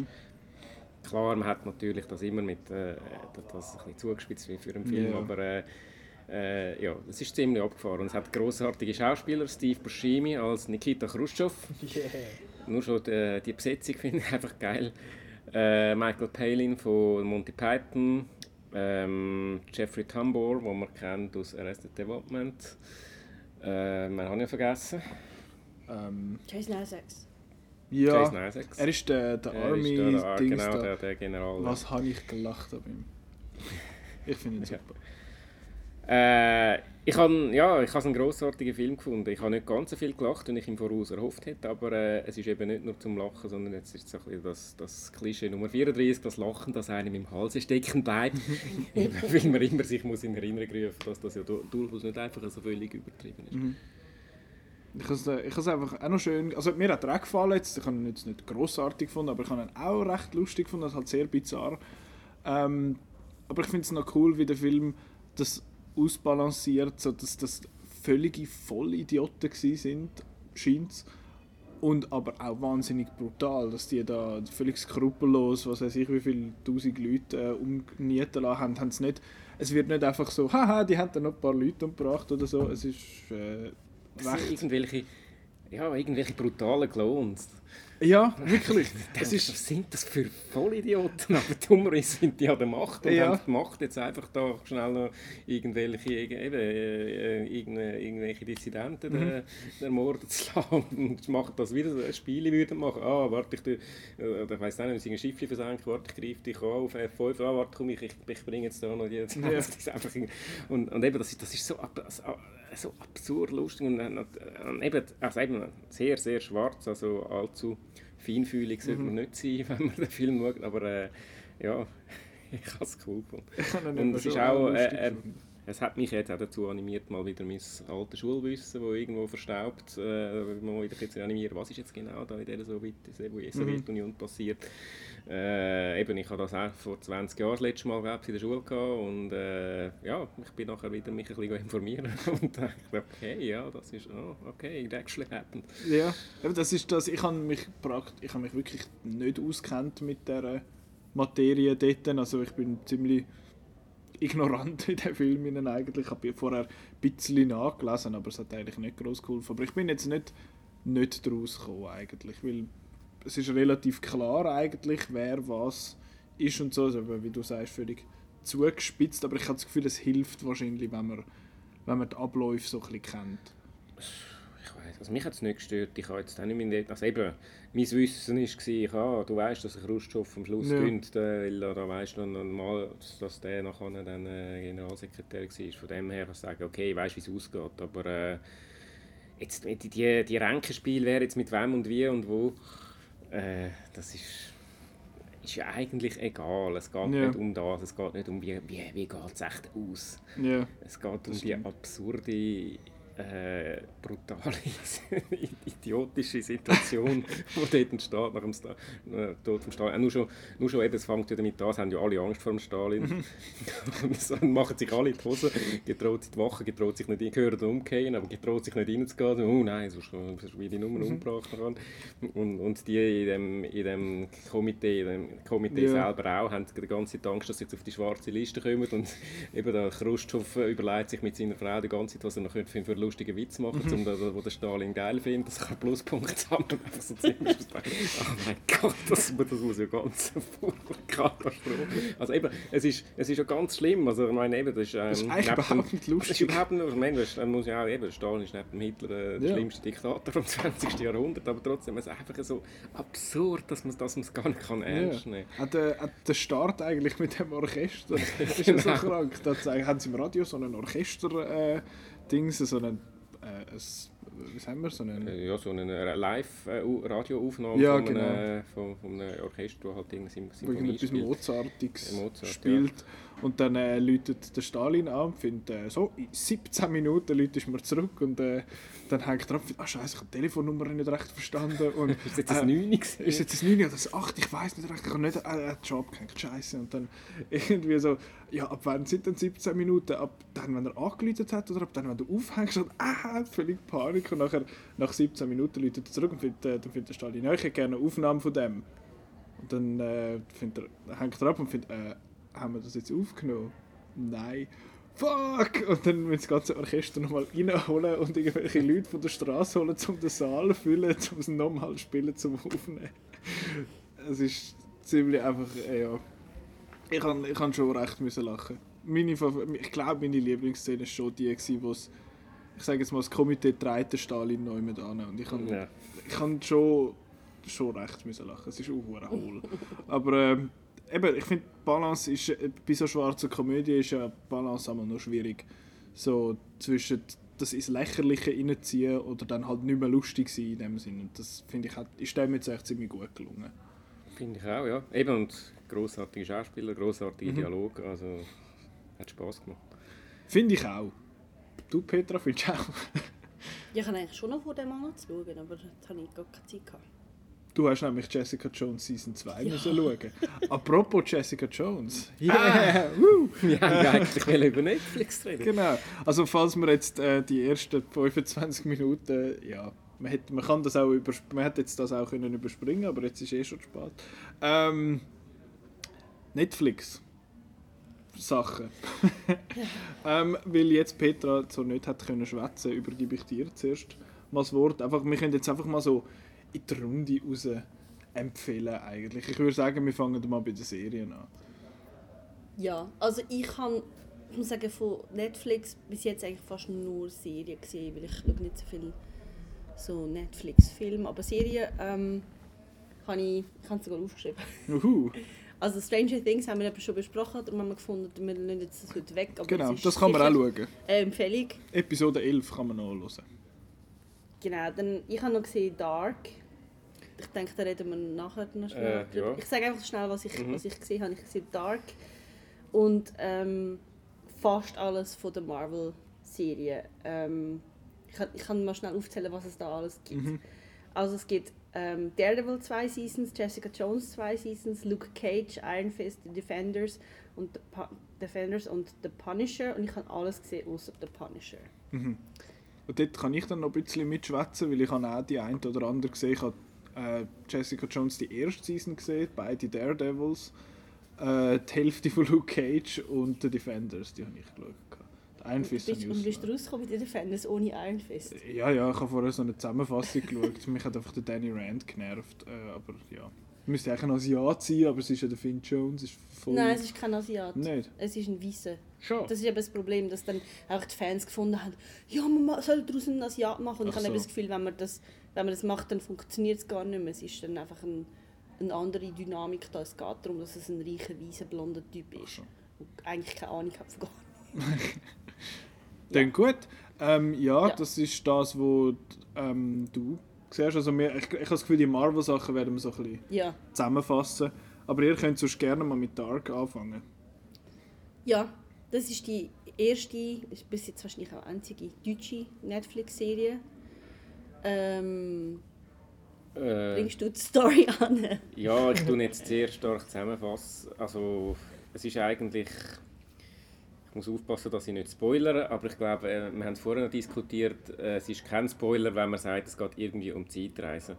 Klar, man hat natürlich das immer mit, äh, das ein bisschen zugespitzt wie für einen Film, Ja. aber äh, äh, ja, es ist ziemlich abgefahren. Und es hat großartige Schauspieler, Steve Buscemi als Nikita Khrushchev. Nur schon die, die Besetzung finde ich einfach geil. Äh, Michael Palin von Monty Python, ähm, Jeffrey Tambor, den man kennt aus Arrested Development. Äh, man hat ja vergessen. Ähm, Jason Isaacs. ja, Jason Isaacs. er ist der, der Er ist der- der- Army-Dings genau, der, der General. Was habe ich gelacht an ihm? Ich finde ihn Ja. super. Äh, ich habe ja, ich habe einen grossartigen Film gefunden. Ich habe nicht ganz so viel gelacht, wie ich im Voraus erhofft hätte, aber äh, es ist eben nicht nur zum Lachen, sondern jetzt ist es so das, das Klischee Nummer 34, das Lachen, das einem im Hals stecken bleibt, eben, weil man immer sich muss in Erinnerung rufen dass das ja du- durchaus nicht einfach so völlig übertrieben ist. Ich habe es, äh, ich habe es einfach auch noch schön... Also mir hat er auch gefallen jetzt. Ich habe ihn jetzt nicht grossartig gefunden, aber ich habe ihn auch recht lustig gefunden. Das ist halt sehr bizarr. Ähm, aber ich finde es noch cool, wie der Film das ausbalanciert, so dass das völlige Vollidioten sind, scheint und aber auch wahnsinnig brutal, dass die da völlig skrupellos, was weiß ich, wie viele tausend Leute äh, umnieten lassen haben, haben es nicht, es wird nicht einfach so, haha, die haben da noch ein paar Leute umgebracht oder so, es ist äh, Es recht, irgendwelche, ja, irgendwelche brutalen Clowns. Ja, wirklich, es ist, was sind das für Vollidioten? Aber dummerweise sind die an der Macht und Ja. haben die Macht jetzt einfach da schnell noch irgendwelche, eben, äh, äh, irgendwelche Dissidenten Mhm. äh, ermorden zu lassen und machen das wieder, so Spiele würden machen. Ah, warte, ich, äh, ich weiss nicht, wenn sie ein Schiff versenken, warte, ich greife dich an auf F5, ah, warte, komm, ich, ich, ich bringe jetzt da noch die... Das ist einfach, und, und eben, das ist, das ist so, ab, so, absurd lustig und, eben, also eben sehr, sehr schwarz, also allzu feinfühlig sollte Mhm. man nicht sein, wenn man den Film schaut, aber äh, ja, ich habe es cool gefunden. Und es ist auch, äh, gefunden. es hat mich jetzt auch dazu animiert, mal wieder mein altes Schulwissen, das irgendwo verstaubt, äh, mal wieder zu animieren, was ist jetzt genau da in der mhm. Sowjetunion mhm. passiert. Äh, eben, ich habe das auch vor 20 Jahren das letzte Mal in der Schule gehabt und äh, ja, ich bin nachher wieder mich ein bisschen informieren und dachte, okay, ja, das ist, oh, okay, it actually happened. Ja, das ist das, ich habe mich, ich habe mich wirklich nicht auskennt mit der Materie dort, also ich bin ziemlich ignorant in den Film eigentlich. Ich habe vorher ein bisschen nachgelesen, aber es hat eigentlich nicht groß geholfen. Aber ich bin jetzt nicht, nicht daraus gekommen eigentlich, weil es ist relativ klar eigentlich, wer was ist und so. Also, wie du sagst, völlig zugespitzt, aber ich habe das Gefühl, es hilft wahrscheinlich, wenn man, wenn man die Abläufe so ein bisschen kennt. Ich weiß, also mich hat es nicht gestört. Ich habe jetzt auch nicht mehr, also eben, mein Wissen war, ah, du weißt, dass Khrushchev am Schluss ja. gewinnt, weil da, weißt du normal, dass der nachher dann äh, Generalsekretär war. Von dem her kann ich sagen, okay, ich weiß, wie es ausgeht, aber äh, jetzt die, die, die Ränkenspiel, wer jetzt mit wem und wie und wo, äh, das ist, ist ja eigentlich egal. Es geht ja. nicht um das, es geht nicht um, wie, wie, wie geht es echt aus. Ja. Es geht um die absurde äh, brutale, idiotische Situation, die dort entsteht nach dem Sta äh, Tod von Stalin. Äh, nur schon, nur schon eben, es fängt ja damit an, es haben ja alle Angst vor dem Stalin. Mhm. dann machen sich alle die Hose, getraut sich die Wache, getraut sich nicht in, gehören umgehen, aber getraut sich nicht reinzugehen. Oh nein, sonst wird die Nummer mhm. umgebracht. Und, und die in dem, in dem Komitee, in dem Komitee ja. selber auch, haben die ganze Zeit Angst, dass sie jetzt auf die schwarze Liste kommen. Und eben der Khrushchev überlegt sich mit seiner Frau die ganze Zeit, was er noch für einen lustigen Witz machen, mhm. um wo der Stalin geil findet, dass er Pluspunkte sammeln einfach so ziemlich Oh mein Gott, das, das muss ja ganz Katastrophe. Also eben, es ist, es ist ja ganz schlimm. Also ich meine eben, das ist, ähm, das ist eigentlich überhaupt nicht lustig. Das ist überhaupt nicht, ich meine, das muss ja auch eben, Stalin ist neben Hitler äh, der ja. schlimmste Diktator vom 20. Jahrhundert, aber trotzdem ist es einfach so absurd, dass man es gar nicht kann ernst nehmen kann. Ja. Äh, der Start eigentlich mit dem Orchester, ist ja so krank. Da haben sie im Radio so ein Orchester... Äh, Dings, so ein, äh, was haben wir, so einen... Äh, ja, so eine Live-Radioaufnahme ja, von, genau. einem, von, von einem Orchester, das halt irgendeine Symphonie etwas Mozartiges Mozart, spielt. Ja. Und dann äh, läutet der Stalin an und findet, äh, so, in 17 Minuten läutest mir zurück und äh, dann hängt er ab, ah scheiße, ich habe die Telefonnummer nicht recht verstanden. Und, ist jetzt das äh, 9 Ist jetzt das 9 oder das 8? Ich weiß nicht recht, ich habe nicht äh, einen Job gehängt, scheiße. Und dann irgendwie so, ja, ab wann sind denn 17 Minuten? Ab dann, wenn er angeläutet hat oder ab dann, wenn du aufhängst und ah, völlig Panik und nachher, nach 17 Minuten läutet er zurück und findet, äh, dann findet der Stalin, ja, ich hätte gerne eine Aufnahme von dem. Und dann äh, er, hängt er ab und findet, äh, haben wir das jetzt aufgenommen? Nein. Fuck! Und dann müssen das ganze Orchester nochmal reinholen und irgendwelche Leute von der Straße holen, um den Saal zu füllen, um es nochmal zu spielen, zum Aufnehmen. Es ist ziemlich einfach, äh, ja. Ich kann, ich kann schon recht müssen lachen. Meine, ich glaube, meine Lieblingsszene war schon die, wo es, ich sage jetzt mal, das Komitee den Stalin neu mit an. Und ich kann, ja. ich kann schon, schon recht müssen lachen. Es ist auch hohl. Aber ähm, eben, ich finde, Balance ist, bei so schwarzer Komödie ist ja Balance einmal noch schwierig. So zwischen das ins Lächerliche reinziehen oder dann halt nicht mehr lustig sein in dem Sinne. Und das finde ich, hat, ist dem jetzt echt ziemlich gut gelungen. Finde ich auch, ja. Eben, und grossartige Schauspieler, grossartige mhm. Dialog, also hat Spass gemacht. Finde ich auch. Du, Petra, findest du auch? ja, ich habe eigentlich schon noch vor dem anzuschauen, aber da habe ich gar keine Zeit gehabt. Du hast nämlich Jessica Jones Season 2 ja. müssen schauen. Apropos Jessica Jones. Yeah. Ah. Wir haben eigentlich über Netflix reden. Genau. Also falls wir jetzt äh, die ersten 25 Minuten, ja, man, hätte, man kann das auch über, man hätte jetzt das auch können überspringen, aber jetzt ist eh schon spät. Ähm, Netflix. Sachen. ähm, weil jetzt Petra so nicht hat können schwätzen, übergebe ich dir zuerst mal das Wort. Einfach, wir können jetzt einfach mal so in die Runde raus empfehlen eigentlich. Ich würde sagen, wir fangen mal bei den Serien an. Ja, also ich kann ich muss sagen, von Netflix bis jetzt eigentlich fast nur Serien gesehen, weil ich schaue nicht so viel so Netflix-Filme, aber Serien ähm, habe ich, ich habe sogar aufgeschrieben. Uhu. Also Stranger Things haben wir schon besprochen, darum haben wir gefunden, wir lassen das heute weg. genau, das kann man auch schauen. Eine Empfehlung. Episode 11 kann man nachhören. Genau, dann, ich habe noch gesehen Dark. Ich denke, da reden wir nachher noch schnell äh, Ich sage einfach schnell, was ich, mhm. was ich gesehen habe. Ich gesehen Dark und ähm, fast alles von der Marvel-Serie. Ähm, ich, kann, ich kann mal schnell aufzählen, was es da alles gibt. Mhm. Also es gibt ähm, Daredevil zwei Seasons, Jessica Jones zwei Seasons, Luke Cage, Iron Fist, The Defenders und The Defenders und The Punisher und ich habe alles gesehen außer The Punisher. Mhm. Und dort kann ich dann noch ein bisschen mitschwätzen, weil ich habe auch die ein oder andere gesehen. Ich habe äh, Jessica Jones die erste Season gesehen, beide Daredevils, äh, die Hälfte von Luke Cage und The Defenders, die habe ich geschaut. Iron Und Fist bist, und bist du rausgekommen mit den Defenders ohne Iron Fist? Ja, ja, ich habe vorher so eine Zusammenfassung geschaut. Mich hat einfach der Danny Rand genervt. Äh, aber ja, müsste eigentlich ein Asiat sein, aber es ist ja der Finn Jones. Ist voll Nein, es ist kein Asiat. Nicht? Es ist ein Weißer. Schon. Das ist eben das Problem, dass dann auch die Fans gefunden haben, ja, man ma- soll daraus einen Asiat machen. Und ich Ach habe eben so. das Gefühl, wenn man das, wenn man das macht, dann funktioniert es gar nicht mehr. Es ist dann einfach ein, eine andere Dynamik da. Es geht darum, dass es ein reicher, weißer, blonder Typ ist. Und eigentlich keine Ahnung hat von gar nichts. Dann gut. Ähm, ja, Ja. das ist das, was ähm, du siehst. Also wir, ich, ich habe das Gefühl, die Marvel-Sachen werden wir so ein bisschen Ja. zusammenfassen. Aber ihr könnt sonst gerne mal mit Dark anfangen. ja, das ist die erste, bis jetzt wahrscheinlich auch einzige deutsche Netflix-Serie. Ähm, Äh, bringst du die Story an? ja, ich tue jetzt sehr stark zusammenfassen. Also, es ist eigentlich. Ich muss aufpassen, dass ich nicht spoilere, aber ich glaube, äh, wir haben es vorher noch diskutiert, äh, es ist kein Spoiler, wenn man sagt, es geht irgendwie um Zeitreisen.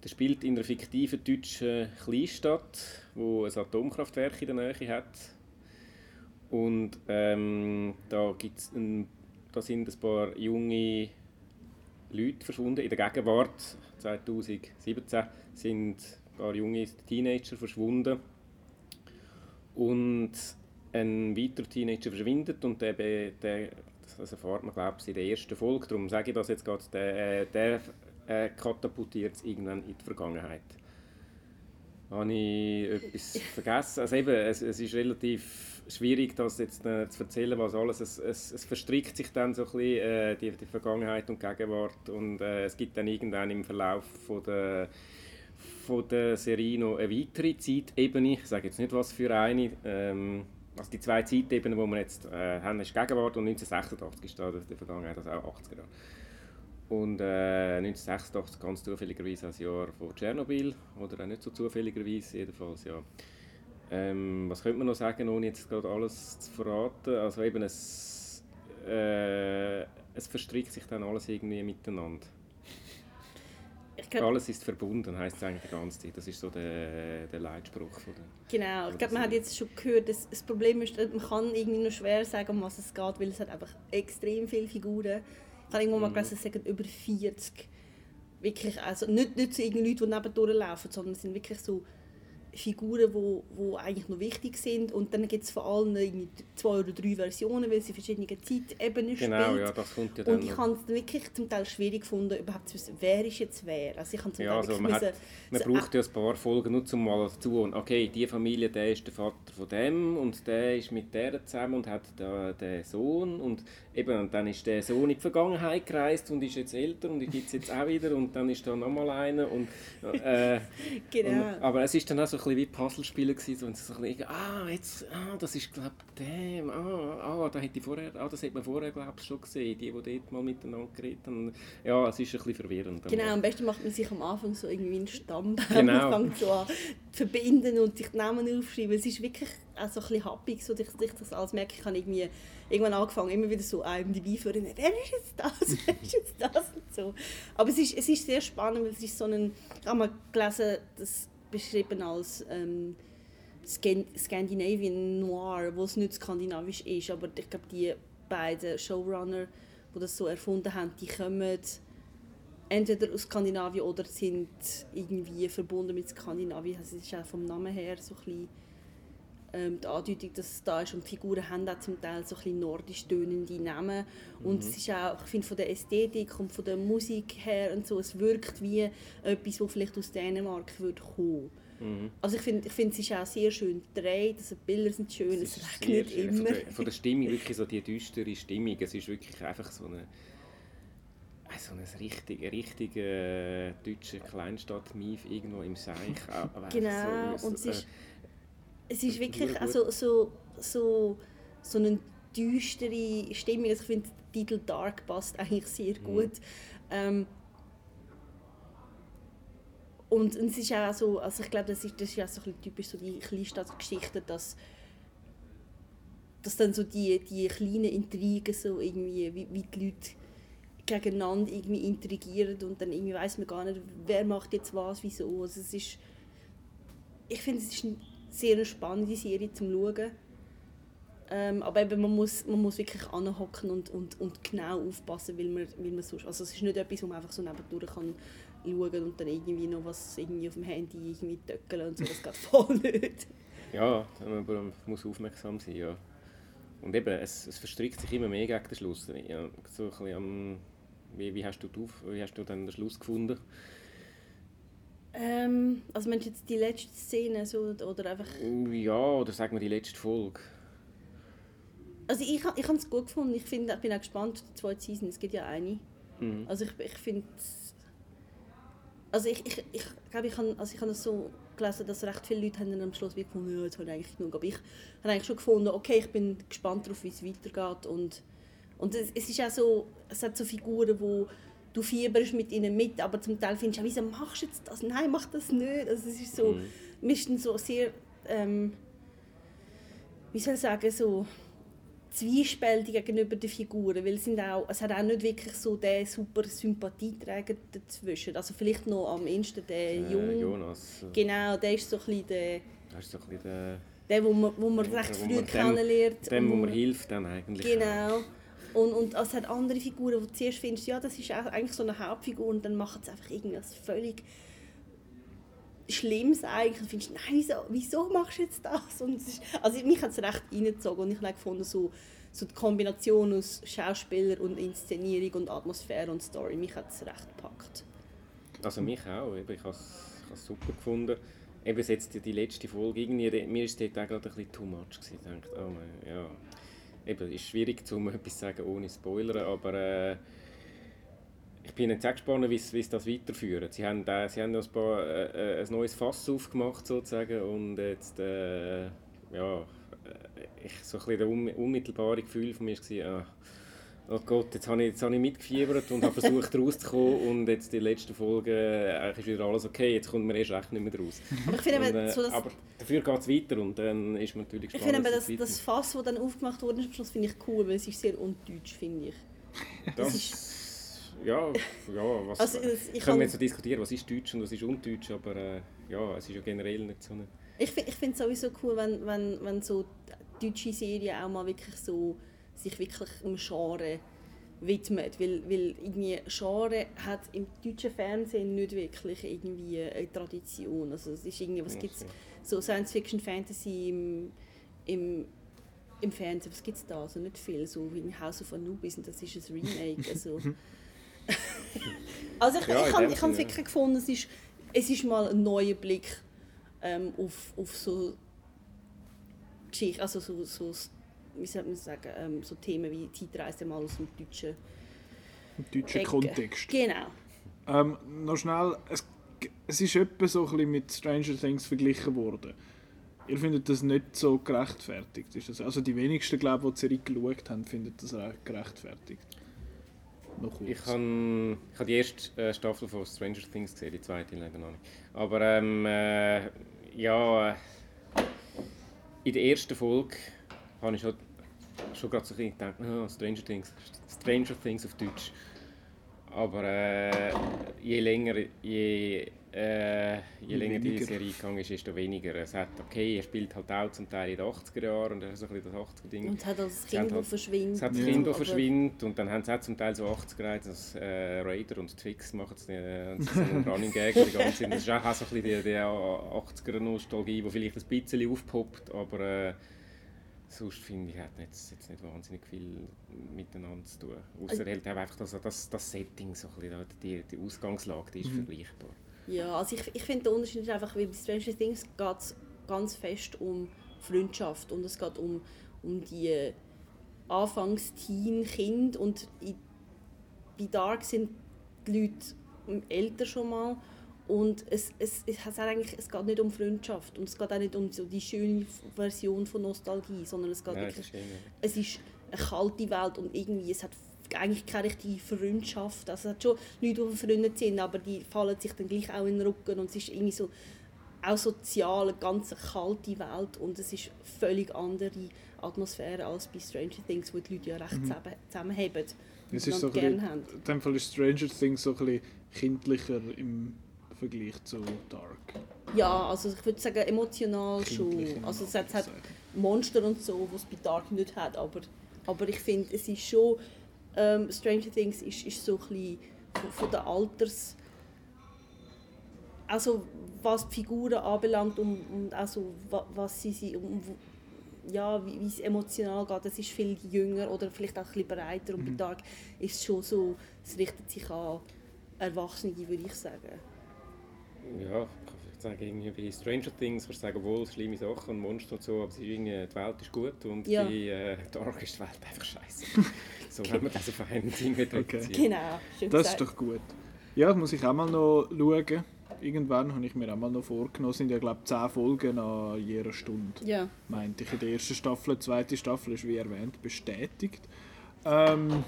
Das spielt in einer fiktiven deutschen Kleinstadt, wo ein Atomkraftwerk in der Nähe hat. Und ähm, da, gibt's ein, da sind ein paar junge Leute verschwunden. In der Gegenwart, 2017, sind ein paar junge Teenager verschwunden. Und ein weiterer Teenager verschwindet und der, der das erfahrt man, glaube ich, in der ersten Folge. Darum sage ich das jetzt gerade, der, äh, der äh, katapultiert es irgendwann in die Vergangenheit. Habe ich etwas vergessen? Also eben, es, es ist relativ schwierig, das jetzt äh, zu erzählen, was alles. Es, es, es verstrickt sich dann so ein bisschen, äh, die, die Vergangenheit und Gegenwart und äh, es gibt dann irgendwann im Verlauf von der, von der Serie noch eine weitere Zeitebene. Ich sage jetzt nicht, was für eine. Ähm, also die zwei Zeitebenen, die wir jetzt äh, haben, ist Gegenwart und 1986 ist da die Vergangenheit, also auch 80er Jahre. Und äh, 1986 ganz zufälligerweise das Jahr von Tschernobyl, oder auch nicht so zufälligerweise, jedenfalls, ja. Ähm, was könnte man noch sagen, ohne jetzt gerade alles zu verraten? Also eben, es, äh, es verstrickt sich dann alles irgendwie miteinander. Glaub, Alles ist verbunden, heisst es eigentlich die ganze Zeit. Das ist so der, der Leitspruch von der... Genau, ich glaube, man hat jetzt schon gehört, dass das Problem ist, man kann irgendwie nur schwer sagen, um was es geht, weil es hat einfach extrem viele Figuren. Ich habe irgendwo mal Mhm. gelesen, es sagen über 40. Wirklich, also nicht, nicht so irgendwie Leute, die nebendurch laufen, sondern es sind wirklich so Figuren, die wo, wo eigentlich noch wichtig sind. Und dann gibt es vor allem irgendwie zwei oder drei Versionen, weil sie verschiedene Zeitebenen Genau, spielt. ja, das kommt ja dann Und ich habe es wirklich zum Teil schwierig gefunden, überhaupt zu wissen, wer ist jetzt wer. Also ich habe zum Ja, Teil also man, hat, man braucht ja ein paar Folgen nur zum mal zu und okay, die Familie, der ist der Vater von dem und der ist mit der zusammen und hat da den Sohn und eben und dann ist der Sohn in die Vergangenheit gereist und ist jetzt älter und gibt es jetzt auch wieder und dann ist da nochmal einer und äh, Genau. und, aber es ist dann auch so ein bisschen wie Puzzlespiele gewesen, so, und so ein bisschen, ah, jetzt, ah, das ist glaube dem, ah, ah, da hätte ich vorher, ah, das hat man vorher glaube ich schon gesehen, die, die dort mal miteinander geredet haben. Ja, es ist ein bisschen verwirrend. Genau, am besten macht man sich am Anfang so irgendwie einen Stammbaum Genau. und fängt so an zu verbinden und sich die Namen aufschreiben. Es ist wirklich also ein bisschen happig, so dass ich das alles merke. Ich habe irgendwie irgendwann angefangen, immer wieder so IMDb für wer ist jetzt das, wer ist jetzt das und so. Aber es ist, es ist sehr spannend, weil es ist so ein, ich habe mal gelesen, das beschrieben als ähm, Scan Scandinavian Noir, wo es nicht skandinavisch ist, aber ich glaube, die beiden Showrunner, die das so erfunden haben, die kommen entweder aus Skandinavien oder sind irgendwie verbunden mit Skandinavien. Also es ist auch vom Namen her so ein bisschen, ähm, die Andeutung, dass es da ist. Und die Figuren haben auch zum Teil so ein bisschen nordisch tönende Namen. Und es ist auch, ich finde, von der Ästhetik und von der Musik her und so, es wirkt wie etwas, das vielleicht aus Dänemark würde kommen. Mhm. Also ich finde, ich finde, es ist auch sehr schön gedreht, also die Bilder sind schön, es, ist regnet schön. immer. Von der, von der Stimmung, wirklich so die düstere Stimmung. Es ist wirklich einfach so eine, äh, so eine richtige, richtige äh, deutsche Kleinstadt-Mief irgendwo im Seich. einfach Genau, so, und es äh, ist, es ist wirklich also so, so, so ein düstere Stimmung. Also ich finde, der Titel Dark passt eigentlich sehr Mhm. gut. Ähm, und, und es ist auch so, also ich glaube, das ist, das ist auch so ein typisch so die Kleinstadtgeschichte, dass, dass dann so die, die kleinen Intrigen so irgendwie, wie, wie die Leute gegeneinander irgendwie intrigieren und dann irgendwie weiß man gar nicht, wer macht jetzt was, wieso. Also es ist, ich finde, es ist eine sehr spannende Serie zum Schauen. Ähm, aber eben, man muss, man muss wirklich anhocken und, und, und genau aufpassen, weil man, weil man sonst, also es ist nicht etwas, wo man einfach so nebendurch kann schauen und dann irgendwie noch was irgendwie auf dem Handy irgendwie töckeln und so, das geht voll nicht. Ja, man muss aufmerksam sein, ja. Und eben, es, es verstrickt sich immer mehr gegen den Schluss. Ja, so ein bisschen am, wie, wie, hast du wie hast du dann den Schluss gefunden? Ähm, also meinst du jetzt die letzte Szene so, oder einfach... Ja, oder sagen wir die letzte Folge. Also ich, ich habe es gut gefunden, ich, find, ich bin auch gespannt auf die zweite Season, es gibt ja eine. Mhm. Also ich, ich finde... Also ich, ich, ich glaube, ich habe also ich hab das so gelesen, dass recht viele Leute haben am Schluss wie gefunden, ja, jetzt habe ich eigentlich genug. Aber ich habe eigentlich schon gefunden, okay, ich bin gespannt darauf, wie es weitergeht. Und, und es, es ist auch so, es hat so Figuren, wo du fieberst mit ihnen mit, aber zum Teil findest du auch, wieso machst du jetzt das? Nein, mach das nicht. Also es ist so, Mhm. ist dann so sehr, ähm, wie soll ich sagen, so zwiespältig gegenüber den Figuren, weil es, sind auch, es hat auch nicht wirklich so den super Sympathieträger dazwischen. Also vielleicht noch am ehesten der Äh, Jung. Jonas. äh, Genau, der ist so ein bisschen der, Das ist so ein bisschen der, der wo man, wo man recht früh kennenlernt. dem, wo man hilft, dann eigentlich. Genau. Und, und es hat andere Figuren, wo du zuerst findest, ja, das ist eigentlich so eine Hauptfigur und dann machen sie einfach irgendwas völlig Schlimmes eigentlich. Und findest, nein, wieso, wieso machst du jetzt das? Und es ist, also mich hat es recht reingezogen und ich habe gefunden, so, so die Kombination aus Schauspieler und Inszenierung und Atmosphäre und Story, mich hat es recht gepackt. Also mich auch. Ich habe es super gefunden. Eben jetzt die, die letzte Folge, irgendwie, mir ist dort auch gerade ein bisschen too much gewesen. Ich dachte, oh mein, ja. Eben, ist schwierig, um etwas zu sagen ohne Spoiler, aber äh, ich bin jetzt gespannt, wie sie das weiterführen. Sie haben, äh, sie haben ein, paar, äh, äh, ein neues Fass aufgemacht sozusagen und jetzt, äh, ja, äh, ich, so ein bisschen das un unmittelbare Gefühl von mir war, ah, oh Gott, jetzt habe ich, jetzt habe ich mitgefiebert und habe versucht rauszukommen und jetzt die letzte Folge, äh, eigentlich ist wieder alles okay, jetzt kommt man erst recht nicht mehr raus. Aber ich finde Und, äh, so, dass, aber dafür geht es weiter und dann ist man natürlich ich gespannt, finde das, das Fass, das dann aufgemacht wurde, am Schluss finde ich cool, weil es ist sehr undeutsch, finde ich. Das, das ja, ja, was, Also, ich können kann- wir jetzt so diskutieren, was ist Deutsch und was ist Undeutsch, aber äh, ja, es ist ja generell nicht so eine... Ich, ich finde es sowieso cool, wenn, wenn, wenn so deutsche Serien auch mal wirklich so sich wirklich im Genre widmet, weil, weil irgendwie Genre hat im deutschen Fernsehen nicht wirklich irgendwie eine Tradition. Also es ist irgendwie, was gibt's so Science Fiction, Fantasy im, im, im Fernsehen, was gibt es da? Also nicht viel, so wie in House of Anubis und das ist ein Remake. Also, also ich, Ja, ich habe dem ich habe Sinne, wirklich gefunden, es ist, es ist mal ein neuer Blick ähm, auf, auf so Geschichte, also so, so wie soll man sagen, ähm, so Themen wie Zeitreise mal aus dem deutschen Im deutschen Ecke. Kontext. Genau. Ähm, noch schnell, es, es ist etwa so ein bisschen mit Stranger Things verglichen worden. Ihr findet das nicht so gerechtfertigt? Ist das, also die wenigsten, glaube ich, die die Serie geschaut haben, finden das recht gerechtfertigt. Noch kurz. Ich habe ich hab die erste äh, Staffel von Stranger Things gesehen, die zweite leider noch nicht. Aber ähm, äh, ja, äh, in der ersten Folge habe ich schon, schon gerade so ein bisschen gedacht, oh, Stranger Things, Stranger Things auf Deutsch. Aber äh, je länger, je, äh, je Je länger die weniger. Serie gegangen ist, desto weniger. Es hat, okay, er spielt halt auch zum Teil in den 80er Jahren und er hat so ein bisschen das 80er-Ding. Und hat das Kind, das halt- verschwindet. Es hat das Ja. Kind, das Aber- verschwindet und dann haben sie auch zum Teil so 80 Grad, das äh, Raider und Twix machen es äh, so einen Running Gag die ganze Zeit. Das ist auch so ein bisschen die, die 80er-Nostalgie, die vielleicht ein bisschen aufpoppt, aber äh, sonst finde ich, hat jetzt, jetzt nicht wahnsinnig viel miteinander zu tun. Außer Also- halt einfach das, das, das Setting, so ein bisschen, die, die Ausgangslage, die ist vergleichbar. Ja, also ich, ich finde der Unterschied ist einfach, weil bei Stranger Things geht es ganz fest um Freundschaft und es geht um, um die Anfangs-Teen-Kinder und in, bei Dark sind die Leute älter schon mal und es, es, es, hat eigentlich, es geht nicht um Freundschaft und es geht auch nicht um so die schöne Version von Nostalgie, sondern es geht das wirklich ist es ist eine kalte Welt und irgendwie, es hat eigentlich keine richtige Freundschaft. Also es hat schon Leute, die befreundet sind, aber die fallen sich dann gleich auch in den Rücken und es ist irgendwie so auch sozial eine ganz kalte Welt und es ist eine völlig andere Atmosphäre als bei Stranger Things, wo die Leute ja recht Mhm. zusammen, zusammenhaben Es und ist so gerne bisschen, haben. in dem Fall ist Stranger Things so ein bisschen kindlicher im Vergleich zu Dark. Ja, also ich würde sagen emotional Kindlich schon. Also es hat, hat. Monster und so, was es bei Dark nicht hat, aber, aber ich finde, es ist schon, ähm, Stranger Things ist, ist so ein bisschen von, von der Alters, also was die Figuren anbelangt und, und also wa- was sie sind, um, ja, wie, wie es emotional geht, das ist viel jünger oder vielleicht auch ein bisschen breiter und bei Dark ist es schon so, es richtet sich an Erwachsene, würde ich sagen. Ja, ich kann sagen, irgendwie bei Stranger Things kannst du sagen, wohl schlimme Sachen und Monster und so, aber es ist irgendwie, die Welt ist gut und Ja. bei äh, Dark ist die Welt einfach scheiße. so wenn man das auf einen Ding Okay. reduziert. Genau, schön Das ist gesagt. doch gut. Ja, muss ich auch mal noch schauen. Irgendwann habe ich mir auch mal noch vorgenommen, es sind ja glaube ich 10 Folgen an jeder Stunde. Ja. Meinte ich in der ersten Staffel, die zweite Staffel ist wie erwähnt bestätigt. Ähm,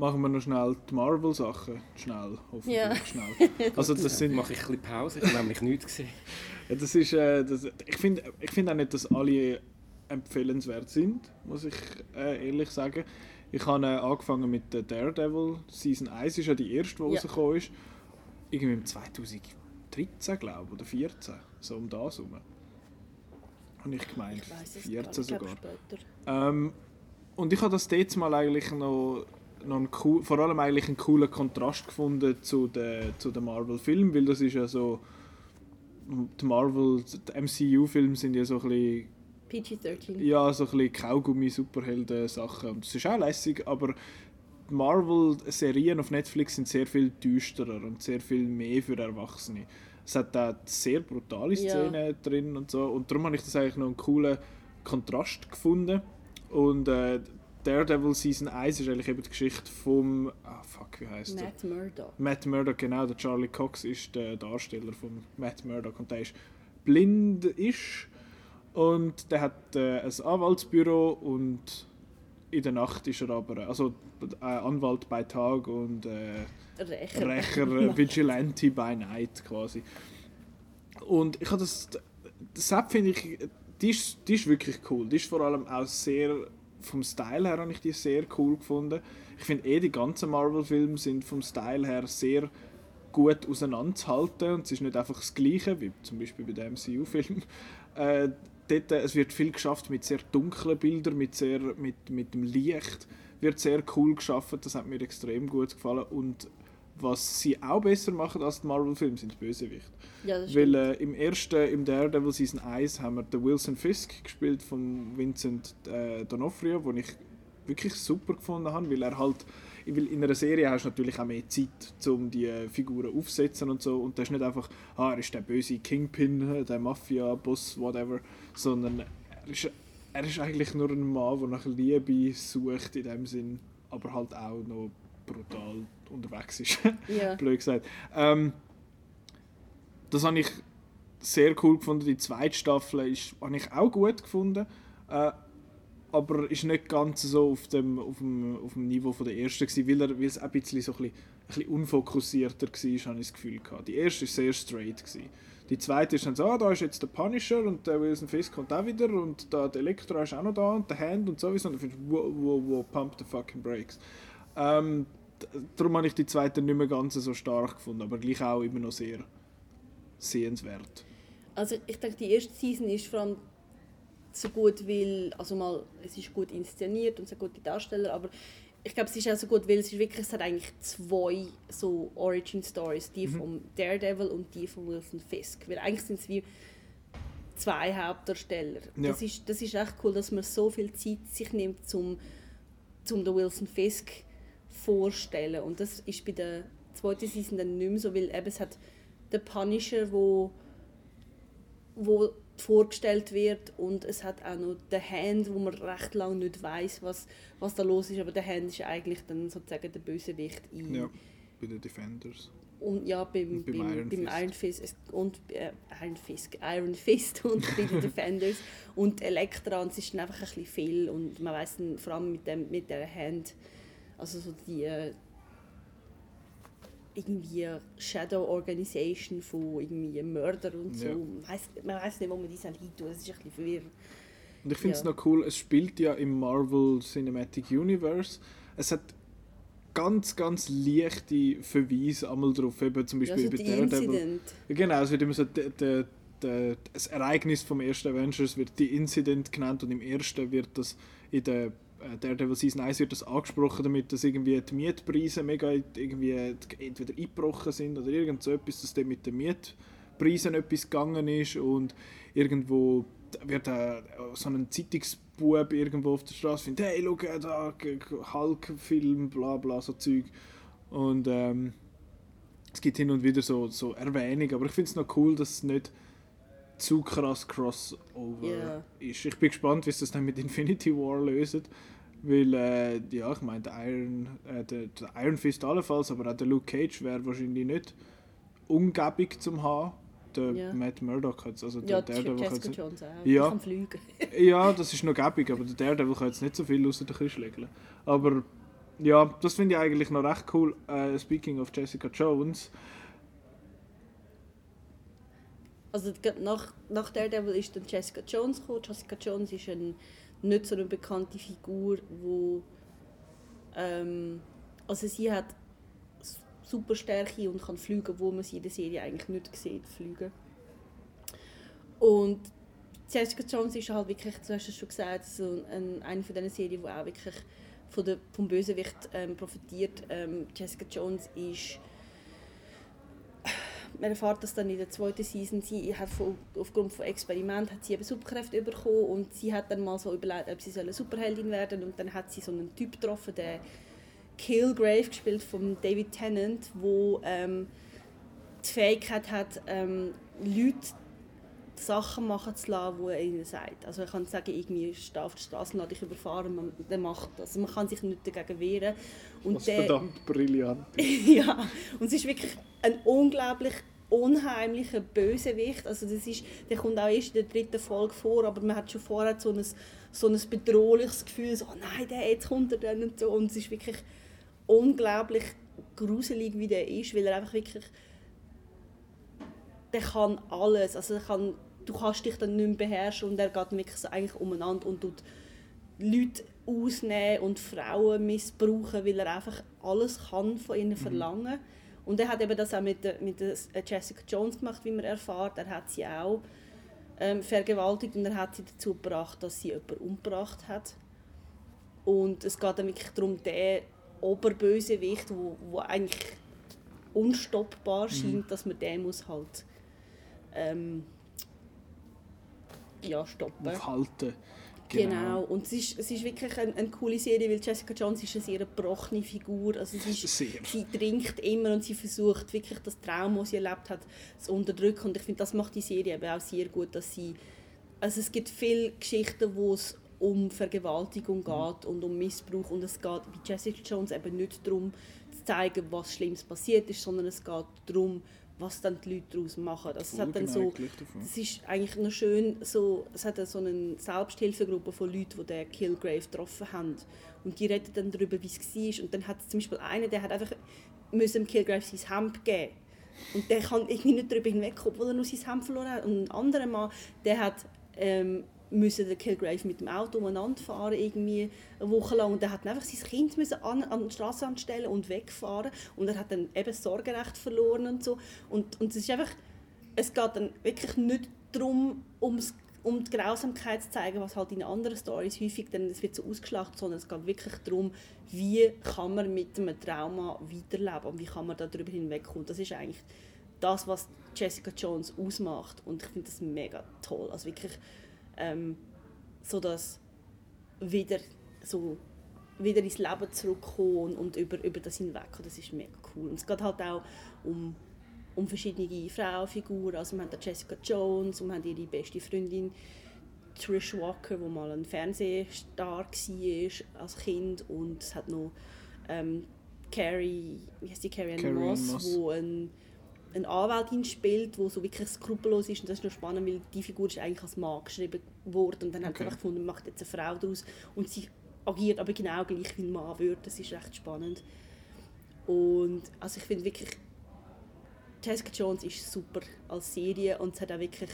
machen wir noch schnell die Marvel-Sachen. Schnell, hoffentlich Ja. schnell. Also das Dann sind mache ich ein bisschen Pause, ich habe nämlich nichts gesehen. Ja, das ist, äh, das, ich finde ich find auch nicht, dass alle empfehlenswert sind, muss ich äh, ehrlich sagen. Ich habe äh, angefangen mit der Daredevil. Season 1 ist ja die erste, die Ja. rausgekommen ist. Irgendwie im 2013, glaube ich, oder 14. So um das herum. Habe ich gemeint. Ich weiß es 14 gar nicht, ich glaube sogar. später. Ähm, und ich habe das jetzt mal eigentlich noch, noch einen cool, vor allem eigentlich einen coolen Kontrast gefunden zu den, zu den Marvel-Filmen, weil das ist ja so, die Marvel, die MCU-Filme sind ja so ein bisschen, PG-13. ja, so ein bisschen Kaugummi-Superhelden-Sachen und das ist auch lässig, aber die Marvel-Serien auf Netflix sind sehr viel düsterer und sehr viel mehr für Erwachsene. Es hat auch sehr brutale Ja. Szenen drin und so und darum habe ich das eigentlich noch einen coolen Kontrast gefunden und äh, Daredevil Season 1 ist eigentlich eben die Geschichte vom, ah fuck, wie heißt der? Matt Murdock. Matt Murdock, genau, der Charlie Cox ist der Darsteller von Matt Murdock und der ist blind ist und der hat äh, ein Anwaltsbüro und in der Nacht ist er aber, also äh, Anwalt bei Tag und äh, Rächer. Rächer, äh, Vigilante by Night quasi. Und ich habe das, das App finde ich, die ist, die ist wirklich cool. Die ist vor allem auch sehr, vom Style her habe ich die sehr cool gefunden. Ich finde eh, die ganzen Marvel-Filme sind vom Style her sehr gut auseinanderzuhalten und es ist nicht einfach das Gleiche, wie zum Beispiel bei dem MCU-Film. Äh, dort, äh, es wird viel geschafft mit sehr dunklen Bildern, mit, sehr, mit, mit dem Licht wird sehr cool geschaffen, das hat mir extrem gut gefallen und was sie auch besser machen als die Marvel-Filme sind die Bösewicht. Ja, Weil äh, im ersten, im Daredevil Season 1 haben wir den Wilson Fisk gespielt von Vincent äh, D'Onofrio, den ich wirklich super gefunden habe, weil er halt weil in einer Serie hast du natürlich auch mehr Zeit, um die äh, Figuren aufzusetzen und so und das ist nicht einfach, ah, er ist der böse Kingpin, der Mafia-Boss, whatever, sondern er ist, er ist eigentlich nur ein Mann, der nach Liebe sucht in dem Sinn, aber halt auch noch brutal unterwegs ist. Ja. blöd gesagt. Ähm, das habe ich sehr cool gefunden. Die zweite Staffel ist, habe ich auch gut gefunden. Äh, aber ist nicht ganz so auf dem, auf dem, auf dem Niveau von der ersten gewesen, weil, er, weil es ein bisschen, so ein bisschen, ein bisschen unfokussierter war, habe ich das Gefühl gehabt. Die erste war sehr straight. Gewesen. Die zweite ist dann so, ah, da ist jetzt der Punisher und der Wilson Fisk kommt auch wieder und da der Elektra ist auch noch da und der Hand und sowieso. Und dann findest du, wow, wow, wow, pump the fucking brakes. Ähm, darum habe ich die zweite nicht mehr ganz so stark gefunden, aber gleich auch immer noch sehr sehenswert. Also ich denke, die erste Season ist vor allem so gut, weil, also mal, es ist gut inszeniert und so gute Darsteller, aber ich glaube, es ist auch so gut, weil es ist wirklich, es hat eigentlich zwei so Origin Stories, die vom Daredevil und die von Wilson Fisk, weil eigentlich sind es wie zwei Hauptdarsteller. Ja. Das, ist, das ist echt cool, dass man so viel Zeit sich nimmt, zum, zum den Wilson Fisk vorstellen und das ist bei der zweiten Season dann nicht mehr so, weil eben es hat den Punisher, wo wo vorgestellt wird und es hat auch noch den Hand, wo man recht lange nicht weiß, was, was da los ist, aber der Hand ist eigentlich dann sozusagen der Bösewicht in Ja, bei den Defenders. und ja, beim, Und beim beim, Iron beim Fist. Iron Fist und äh, Iron Fist, Iron Fist und bei den Defenders und Elektra und es ist dann einfach ein bisschen viel und man weiß vor allem mit, dem, mit der Hand, also so die äh, irgendwie Shadow Organisation von irgendwie Mörder und so. Ja. Man weiss, weiß nicht, wo man die hin tun, das ist ein bisschen verwirrend. Und ich finde es Ja. noch cool, es spielt ja im Marvel Cinematic Universe. Es hat ganz, ganz leichte Verweise einmal drauf, eben zum Ja, Beispiel also über Daredevil. Incident. Ja, Genau, es wird immer so de, de, de, das Ereignis vom ersten Avengers wird die Incident genannt und im ersten wird das in der Daredevil Season 1 wird das angesprochen damit, dass irgendwie die Mietpreise mega irgendwie entweder eingebrochen sind oder irgend so etwas, dass dann mit den Mietpreisen etwas gegangen ist und irgendwo wird äh, so ein Zeitungsbub irgendwo auf der Straße findet, hey, schau da, G- G- Hulk-Film, bla bla, so Zeug. Und ähm, es gibt hin und wieder so, so Erwähnungen, aber ich finde es noch cool, dass es nicht zu krass Crossover Ja. ist. Ich bin gespannt, wie sie das dann mit Infinity War lösen. Weil, äh, ja, ich meine, der Iron, äh, der, der Iron Fist allenfalls, aber auch der Luke Cage wäre wahrscheinlich nicht ungebig zum haben. Der Ja. Matt Murdock hat also der Ja, kann Jessica jetzt- Jones auch. Ja. Ja, das ist noch gäbig, aber der Daredevil kann jetzt nicht so viel außer den Christschlägeln. Aber ja, das finde ich eigentlich noch recht cool. Äh, speaking of Jessica Jones, Also nach, nach Daredevil ist dann Jessica Jones gekommen. Jessica Jones ist eine nicht so eine bekannte Figur, wo ähm, also sie hat super Stärke und kann fliegen, wo man sie in der Serie eigentlich nicht sieht fliegen. Und Jessica Jones ist halt wirklich, du hast es schon gesagt, so ein, eine von diesen Serien, die auch wirklich von der, vom Bösewicht ähm, profitiert. Ähm, Jessica Jones ist man erfährt das dann in der zweiten Season, sie hat von, aufgrund von Experiment hat sie eben Superkräfte bekommen und sie hat dann mal so überlegt, ob sie soll eine Superheldin werden und dann hat sie so einen Typ getroffen, der Killgrave gespielt von David Tennant, wo ähm, die Fähigkeit hat, ähm, Leute Sachen machen zu lassen, die er ihnen sagt. Also ich kann sagen, irgendwie stehe auf der Straße und dich überfahren, man, der macht das. Man kann sich nicht dagegen wehren. Und was der, verdammt brillant ja, und es ist wirklich ein unglaublich unheimlicher Bösewicht. Also das ist, der kommt auch erst in der dritten Folge vor, aber man hat schon vorher so ein, so ein bedrohliches Gefühl, so, oh nein, der, jetzt kommt er dann und so. Und es ist wirklich unglaublich gruselig, wie der ist, weil er einfach wirklich, der kann alles. Also der kann, du kannst dich dann nicht mehr beherrschen und er geht wirklich so eigentlich umeinander und tut Leute ausnehmen und Frauen missbrauchen, weil er einfach alles kann von ihnen verlangen. Und er hat eben das auch mit, der, mit der Jessica Jones gemacht, wie man erfährt. Er hat sie auch ähm, vergewaltigt und er hat sie dazu gebracht, dass sie jemanden umgebracht hat. Und es geht dann wirklich darum, der Oberbösewicht, wo, wo eigentlich unstoppbar scheint, dass man den muss halt ähm, ja, stoppen. aufhalten. Genau. Und es ist, es ist wirklich eine, eine coole Serie, weil Jessica Jones ist eine sehr gebrochene Figur. Also sie, ist, sie trinkt immer und sie versucht wirklich das Trauma, das sie erlebt hat, zu unterdrücken. Und ich finde, das macht die Serie eben auch sehr gut, dass sie... Also es gibt viele Geschichten, wo es um Vergewaltigung geht und um Missbrauch. Und es geht bei Jessica Jones eben nicht darum, zu zeigen, was Schlimmes passiert ist, sondern es geht darum, was dann die Leute daraus machen. Also es hat dann so... Es ist eigentlich noch schön, so, es hat so eine Selbsthilfegruppe von Leuten, die den Killgrave getroffen haben. Und die reden dann darüber, wie es war. Und dann hat zum Beispiel einen, der hat einfach müssen dem Killgrave sein Hemd geben Und der kann irgendwie nicht darüber hinwegkommen, obwohl er nur sein Hemd verloren hat. Und ein anderer Mann, der hat ähm, müssen den Killgrave mit dem Auto umeinander fahren, irgendwie eine Woche lang. Und der hat einfach sein Kind müssen an, an den Straßenrand stellen und wegfahren. Und er hat dann eben das Sorgerecht verloren und so. Und, und es ist einfach, es geht dann wirklich nicht darum, ums, um die Grausamkeit zu zeigen, was halt in anderen Stories häufig dann, es wird so ausgeschlachtet, sondern es geht wirklich darum, wie kann man mit einem Trauma weiterleben und wie kann man darüber hinwegkommen. Das ist eigentlich das, was Jessica Jones ausmacht und ich finde das mega toll. Also wirklich ähm, so dass wieder so wieder ins Leben zurückkommen und über, über das hinwegkommen, das ist mega cool. Und es geht halt auch um, um verschiedene Frauenfiguren, also wir haben Jessica Jones und wir haben ihre beste Freundin Trish Walker, die mal ein Fernsehstar war als Kind und es hat noch ähm, Carrie, wie heißt die Carrie Ann Moss, Moss. wo ein, eine Anwältin spielt, die so wirklich skrupellos ist und das ist noch spannend, weil die Figur ist eigentlich als Mann geschrieben worden und dann haben sie Okay. einfach gefunden, macht jetzt eine Frau daraus und sie agiert aber genau gleich wie ein Mann würde, das ist recht spannend. Und also ich finde wirklich, Jessica Jones ist super als Serie und es hat auch wirklich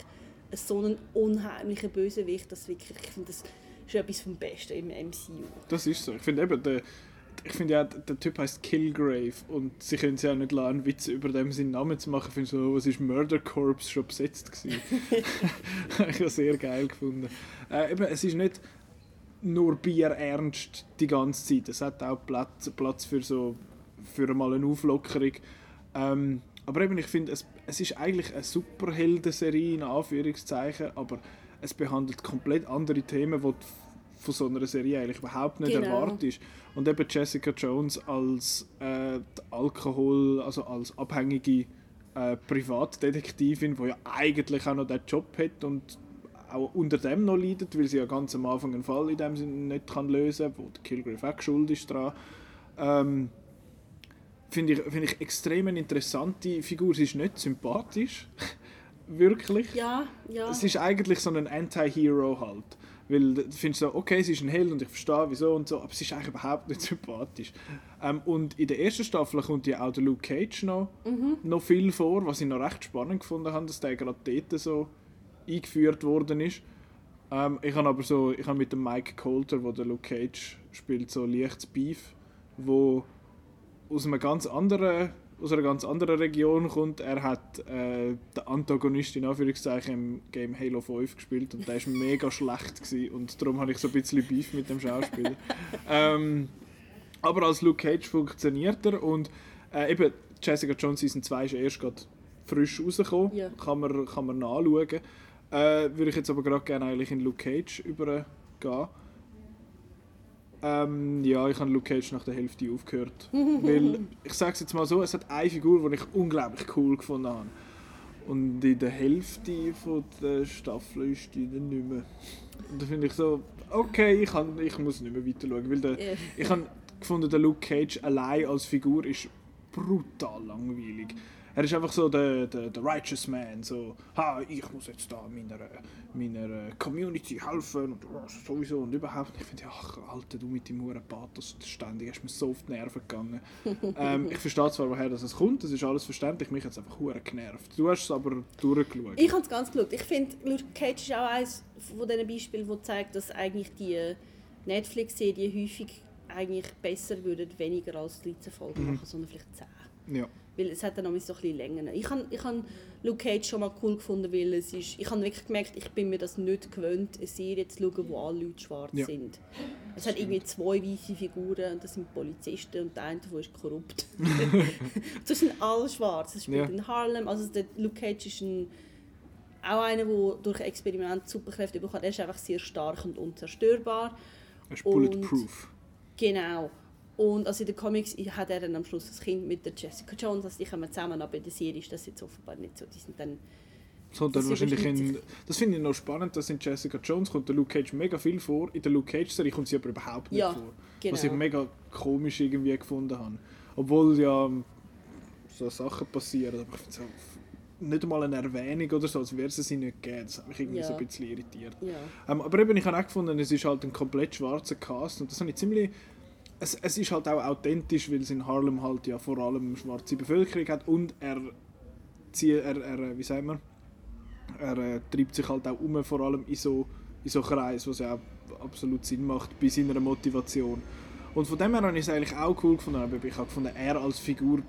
so einen unheimlichen Bösewicht, dass wirklich, ich finde das ist etwas vom Besten im MCU. Das ist so. Ich finde eben, der, ich finde ja, der Typ heißt Killgrave und sie können sich auch nicht lassen, einen Witz über dem seinen Namen zu machen. Ich finde so, was ist Murder Corps schon besetzt gewesen. ich habe sehr geil gefunden. Äh, eben, es ist nicht nur bierernst die ganze Zeit. Es hat auch Platz, Platz für so für mal eine Auflockerung. Ähm, aber eben, ich finde, es, es ist eigentlich eine Superheldenserie in Anführungszeichen, aber es behandelt komplett andere Themen, die von so einer Serie eigentlich überhaupt nicht Genau. erwartest. Und eben Jessica Jones als äh, Alkohol, also als abhängige äh, Privatdetektivin, die ja eigentlich auch noch den Job hat und auch unter dem noch leidet, weil sie ja ganz am Anfang einen Fall in dem Sinne nicht kann lösen kann, wo der Kilgrave auch schuld ist dran. Ähm, Finde ich, find ich extrem eine interessante Figur. Sie ist nicht sympathisch, wirklich. Ja, ja. Es ist eigentlich so ein Anti-Hero halt. Weil du findest so, okay, sie ist ein Held und ich verstehe wieso und so, aber sie ist eigentlich überhaupt nicht sympathisch. Ähm, und in der ersten Staffel kommt ja auch der Luke Cage noch, noch viel vor, was ich noch recht spannend gefunden habe, dass der gerade dort so eingeführt worden ist. Ähm, ich habe aber so, ich habe mit dem Mike Coulter, wo der Luke Cage spielt, so leichtes Beef, wo aus einer ganz anderen aus einer ganz anderen Region kommt. Er hat äh, den Antagonist in Anführungszeichen im Game Halo 5 gespielt und der war mega schlecht gewesen, und darum habe ich so ein bisschen Beef mit dem Schauspieler. ähm, aber als Luke Cage funktioniert er und äh, eben Jessica Jones Season 2 ist erst gerade frisch rausgekommen, Ja. kann, man, kann man nachschauen. Äh, würde ich jetzt aber gerade gerne eigentlich in Luke Cage übergehen. Ähm, ja, ich habe Luke Cage nach der Hälfte aufgehört. weil, ich sage es jetzt mal so, es hat eine Figur, die ich unglaublich cool gefunden habe. Und in der Hälfte von der Staffel ist die dann nicht mehr. Und da finde ich so, okay, ich, kann, ich muss nicht mehr weiter schauen. Weil der, ich habe gefunden, der Luke Cage allein als Figur ist brutal langweilig. Er ist einfach so der, der, der Righteous Man, so, ha, ich muss jetzt da meiner, meiner Community helfen und oh, sowieso und überhaupt. Ich finde, ach, Alter, du mit deinem hohen Pathos ständig, hast mir so auf die Nerven gegangen. ähm, ich verstehe zwar, woher das kommt, das ist alles verständlich, mich hat es einfach hure genervt. Du hast es aber durchgeschaut. Ich habe es ganz geschaut. Ich finde, Luke Cage ist auch eines von diesen Beispielen, wo zeigt, dass eigentlich die Netflix-Serien häufig eigentlich besser würden, weniger als 13 Folgen Mhm. machen, sondern vielleicht 10. ja. Weil es hat dann noch so ein bisschen Längen. Ich habe ich han Luke Cage schon mal cool gefunden, weil es ist, ich habe wirklich gemerkt, ich bin mir das nicht gewöhnt, eine Serie zu schauen, wo alle Leute schwarz Ja. sind. Es hat irgendwie zwei weiße Figuren und das sind Polizisten und der eine davon ist korrupt. das sind alle schwarz. Es spielt Ja. in Harlem. Also der Luke Cage ist ein, auch einer, der durch Experiment Superkräfte bekommt. Er ist einfach sehr stark und unzerstörbar. Es ist bulletproof. Genau. Und also in den Comics hat er dann am Schluss das Kind mit der Jessica Jones, also die kommen zusammen, aber in der Serie ist das jetzt offenbar nicht so. Die sind dann, Das wahrscheinlich in, das finde ich noch spannend, dass in Jessica Jones kommt der Luke Cage mega viel vor. In der Luke Cage-Serie kommt sie aber überhaupt nicht Ja, vor. genau. Was ich mega komisch irgendwie gefunden habe. Obwohl ja so Sachen passieren. Aber ich finde es nicht einmal eine Erwähnung oder so, als wäre es sie nicht gegeben. Das hat mich irgendwie Ja. so ein bisschen irritiert. ja. Ähm, aber eben, ich habe auch gefunden, es ist halt ein komplett schwarzer Cast und das habe ich ziemlich... Es, es ist halt auch authentisch, weil es in Harlem halt ja vor allem schwarze Bevölkerung hat und er, zieht, er, er wie sagt man, er äh, treibt sich halt auch um, vor allem in so, in so Kreis, was ja auch absolut Sinn macht bei seiner Motivation. Und von dem her habe ich es eigentlich auch cool gefunden, aber ich habe gefunden, er als Figur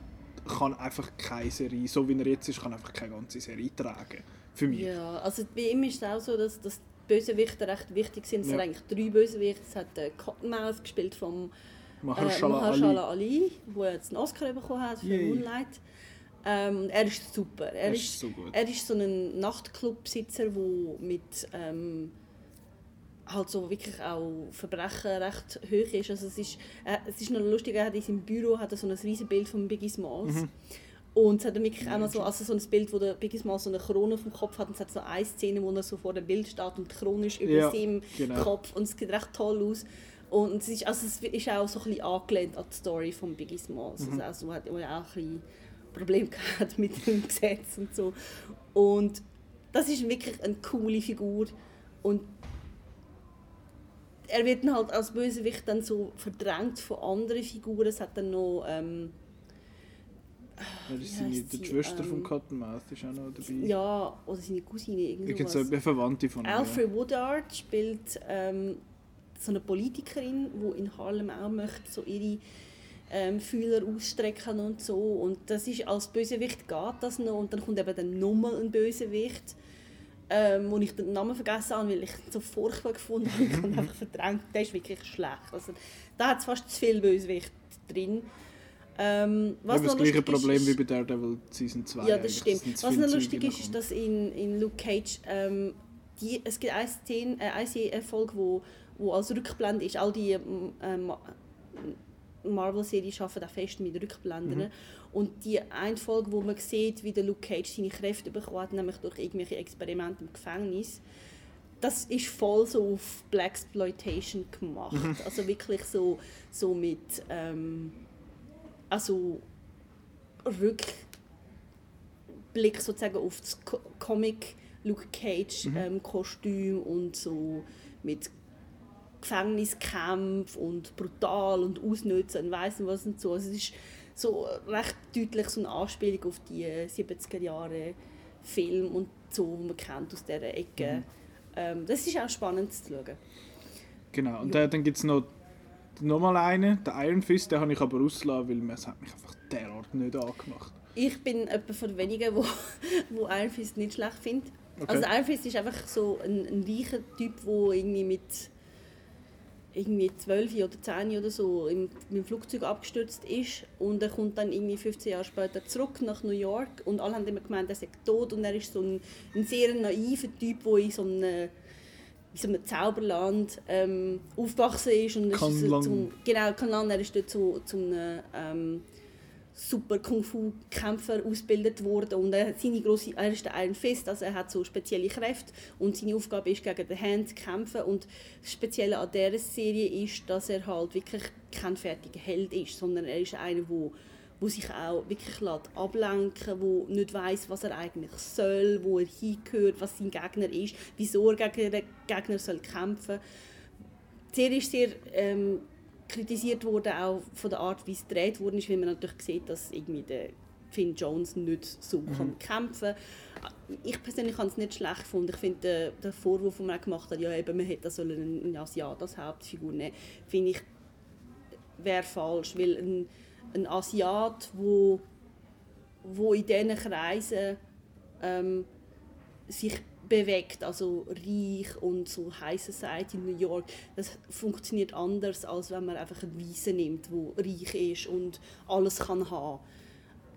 kann einfach keine Serie, so wie er jetzt ist, kann einfach keine ganze Serie tragen. Für mich. ja, also bei ihm ist es auch so, dass, dass die Bösewichte recht wichtig sind. Es Ja. sind eigentlich drei Bösewichte. Es hat äh, Cottonmouth gespielt vom äh, Mahershala Ali. Mahershala Ali, der jetzt einen Oscar bekommen hat für Yay. Moonlight. Ähm, er ist super. Er, Er ist, ist so gut. Er ist so ein Nachtclubbesitzer, der mit ähm, halt so wirklich auch Verbrechen recht hoch ist. Also es ist, äh, es ist noch lustig, er hat in seinem Büro hat er so ein riesiges Bild von Biggie Smalls. Mhm. Und es hat wirklich einmal so, also so ein Bild, wo der Biggie Smalls so eine Krone auf dem Kopf hat und es hat so eine Szene, wo er so vor dem Bild steht und die Krone ist über Ja, seinem genau. Kopf und es sieht recht toll aus. Und es ist, also es ist auch so ein bisschen angelehnt an die Story von Biggie Smalls. Mhm. Also, also hat er ja auch ein bisschen Probleme gehabt mit dem Gesetz und so. Und das ist wirklich eine coole Figur. Und er wird dann halt als Bösewicht dann so verdrängt von anderen Figuren. Es hat dann noch... Ähm, Ja, das seine, die? Schwester Ähm, von Cottonmouth ist auch noch dabei. ja, oder seine Cousine, irgendwas. so eine Verwandte von. Alfred Woodard spielt ähm, so eine Politikerin, die in Harlem auch möchte, so ihre ähm, Fühler ausstrecken und so. Und das ist, als Bösewicht geht das noch. Und dann kommt eben dann nochmal ein Bösewicht, ähm, wo ich den Namen vergessen habe, weil ich ihn so furchtbar gefunden habe. Ich habe einfach verdrängt. Der ist wirklich schlecht. Also, da hat es fast zu viel Bösewicht drin. Ähm, Was das gleiche Problem ist- wie bei Daredevil Season 2. ja, das stimmt. zu Was noch lustig ist, ist, dass in, in Luke Cage ähm, die, es gibt eine Szene, äh, eine Folge, wo, wo als Rückblende ist. All die ähm, ähm, Marvel-Serien arbeiten auch fest mit Rückblenden. Mhm. Und die eine Folge, wo man sieht, wie der Luke Cage seine Kräfte bekommen hat, nämlich durch irgendwelche Experimente im Gefängnis, das ist voll so auf Blaxploitation gemacht. Mhm. Also wirklich so, so mit ähm, also Rückblick sozusagen auf das Co- Comic Luke Cage Mhm. ähm, Kostüm und so mit Gefängniskämpfen und brutal und ausnutzen und weiss nicht was und so. Also es ist so recht deutlich so eine Anspielung auf die 70er Jahre Film und so, die man kennt aus dieser Ecke. Ähm, das ist auch spannend zu schauen. Genau, und Ja. dann, gibt es noch nochmal einen, den Iron Fist, den habe ich aber ausgelassen, weil es hat mich einfach derart nicht angemacht. Ich bin jemand von wenigen, wo, wo Iron Fist nicht schlecht findet. Okay. Also Iron Fist ist einfach so ein, ein reicher Typ, der irgendwie mit irgendwie 12 oder 10 oder so im, mit dem Flugzeug abgestürzt ist und er kommt dann irgendwie 15 Jahre später zurück nach New York und alle haben immer gemeint, er sei tot und er ist so ein, ein sehr naiver Typ, der in so einem, in so einem Zauberland ähm, aufgewachsen ist und er ist so Kanlan. zum, genau Kanlan, er ist dort so zum ähm, super Kung Fu Kämpfer ausgebildet worden und er seine grosse, er ist der Iron Fist, also er hat so spezielle Kräfte und seine Aufgabe ist gegen den Hand zu kämpfen und das Spezielle an dieser Serie ist, dass er halt wirklich kein fertiger Held ist, sondern er ist einer, wo wo sich auch wirklich lässt ablenken wo nicht weiß, was er eigentlich soll, wo er hingehört, was sein Gegner ist, wieso er gegen den Gegner soll kämpfen. Die Serie ist sehr ähm, kritisiert worden, auch von der Art, wie es gedreht ist, weil man natürlich sieht, dass irgendwie der Finn Jones nicht so kann kämpfen kann. Ich persönlich habe es nicht schlecht gefunden. Ich finde, der, der Vorwurf, den man gemacht hat, ja, eben, man hätte sollen einen, einen Asiat als Hauptfigur nehmen, finde ich, wäre falsch, weil ein, ein Asiat, wo, wo in diesen Kreisen ähm, sich bewegt, also reich und so High Society in New York, das funktioniert anders, als wenn man einfach einen Weißen nimmt, wo reich ist und alles kann haben.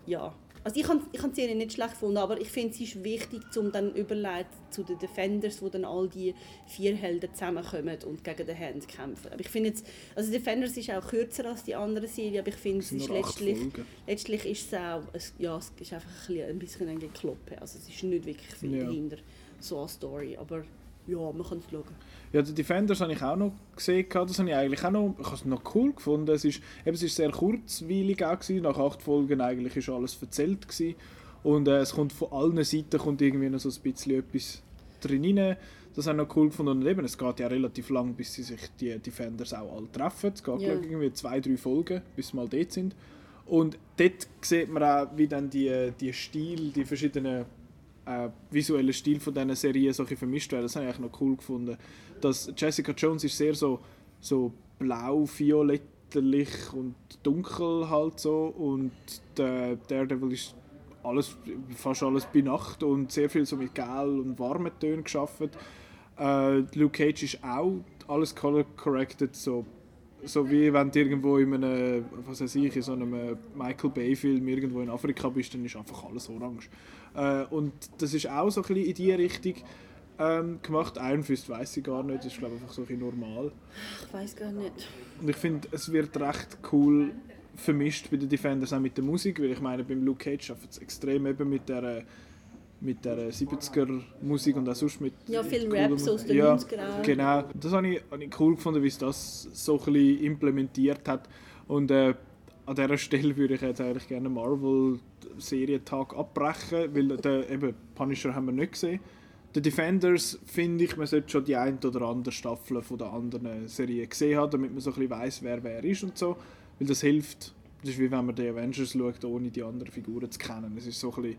Ja. Also ich habe ich die Serie nicht schlecht gefunden, aber ich finde, sie ist wichtig, um dann überleiten zu den Defenders, wo dann all die vier Helden zusammenkommen und gegen den Hand kämpfen. Aber ich finde jetzt, also Defenders ist auch kürzer als die andere Serie, aber ich finde, Es ist letztlich, letztlich ist es auch, ja, es ist einfach ein bisschen, ein bisschen ein Gekloppe. Also es ist nicht wirklich viel Ja. dahinter, so eine Story, aber ja, man kann es schauen. Ja, die Defenders habe ich auch noch gesehen. Das habe ich eigentlich auch noch, ich habe es noch cool gefunden. Es ist, eben, es ist sehr kurzweilig auch gewesen. Nach acht Folgen eigentlich ist alles erzählt gewesen. Und äh, es kommt von allen Seiten kommt irgendwie noch so ein bisschen etwas drin rein. Das habe ich noch cool gefunden. Und eben, es geht ja relativ lang, bis sie sich die Defenders auch alle treffen. Es geht Ja. glaub irgendwie zwei, drei Folgen, bis sie mal dort sind. Und dort sieht man auch, wie dann die, die Stil, die verschiedenen äh, visuellen Stil von diesen Serien so vermischt werden. Das habe ich eigentlich noch cool gefunden. Dass Jessica Jones ist sehr so, so blau-violetterlich und dunkel halt so und der Daredevil ist alles, fast alles bei Nacht und sehr viel so mit gel und warmen Tönen geschaffen. Äh, Luke Cage ist auch alles color corrected, so, so wie wenn du irgendwo in einem, was weiß ich, in so einem äh, Michael Bay Film irgendwo in Afrika bist, dann ist einfach alles orange. Äh, und das ist auch so ein bisschen in die Richtung ähm, gemacht. Iron Fist weiß ich gar nicht, das ist glaube einfach so ein bisschen normal. Ich weiß gar nicht. Und ich finde, es wird recht cool vermischt bei den Defenders auch mit der Musik, weil ich meine, beim Luke Cage schafft es extrem eben mit der mit der 70er Musik und auch sonst mit Ja, viel Raps aus den ja, 90er auch. Genau, das habe ich, habe ich cool gefunden, wie es das so ein bisschen implementiert hat. Und äh, an dieser Stelle würde ich jetzt eigentlich gerne Marvel-Serientag abbrechen, weil der, eben, Punisher haben wir nicht gesehen. The Defenders finde ich, man sollte schon die ein oder andere Staffel von der anderen Serie gesehen haben, damit man so ein bisschen weiss, wer wer ist und so. Weil das hilft, das ist wie wenn man die Avengers schaut, ohne die anderen Figuren zu kennen. Es ist so ein bisschen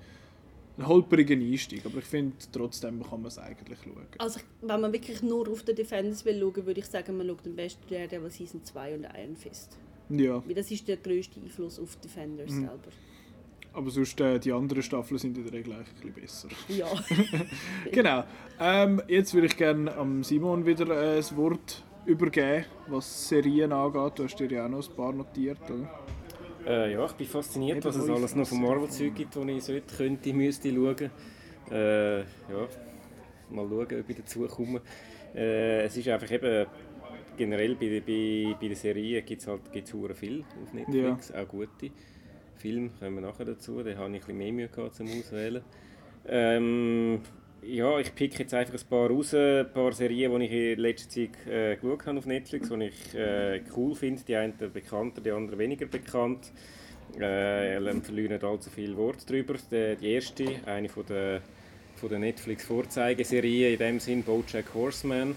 ein holpriger Einstieg, aber ich finde, trotzdem kann man es eigentlich schauen. Also wenn man wirklich nur auf den Defenders will schauen, würde ich sagen, man schaut am besten der, der Season 2 und Iron Fist. Ja, Weil das ist der grösste Einfluss auf die Defenders Mhm. selber. Aber sonst äh, die anderen Staffeln sind in der Regel eigentlich ein bisschen besser. Ja. Genau. Ähm, jetzt würde ich gerne am Simon wieder äh, das Wort übergeben, was Serien angeht. Du hast dir ja auch noch ein paar notiert, oder? Äh, ja, ich bin fasziniert, Eben was es alles noch von. Marvel-Zeug gibt, die ich sollte, könnte, müsste schauen. Äh, ja, mal schauen, ob ich dazu komme. Äh, es ist einfach eben, generell bei, bei, bei den Serien gibt es halt gibt's hure viel auf Netflix, auch gute. Filme kommen wir nachher dazu, da habe ich ein bisschen mehr Mühe zum Auswählen. Ähm, ja, ich pick jetzt einfach ein paar raus, ein paar Serien, die ich in letzter Zeit äh, geschaut habe auf Netflix, die ich äh, cool finde. Die einen bekannter, die anderen weniger bekannt. Äh, ich verliere nicht allzu viel Wort darüber. Die, die erste, eine von der, von der Netflix-Vorzeigeserien in dem Sinn, BoJack Horseman.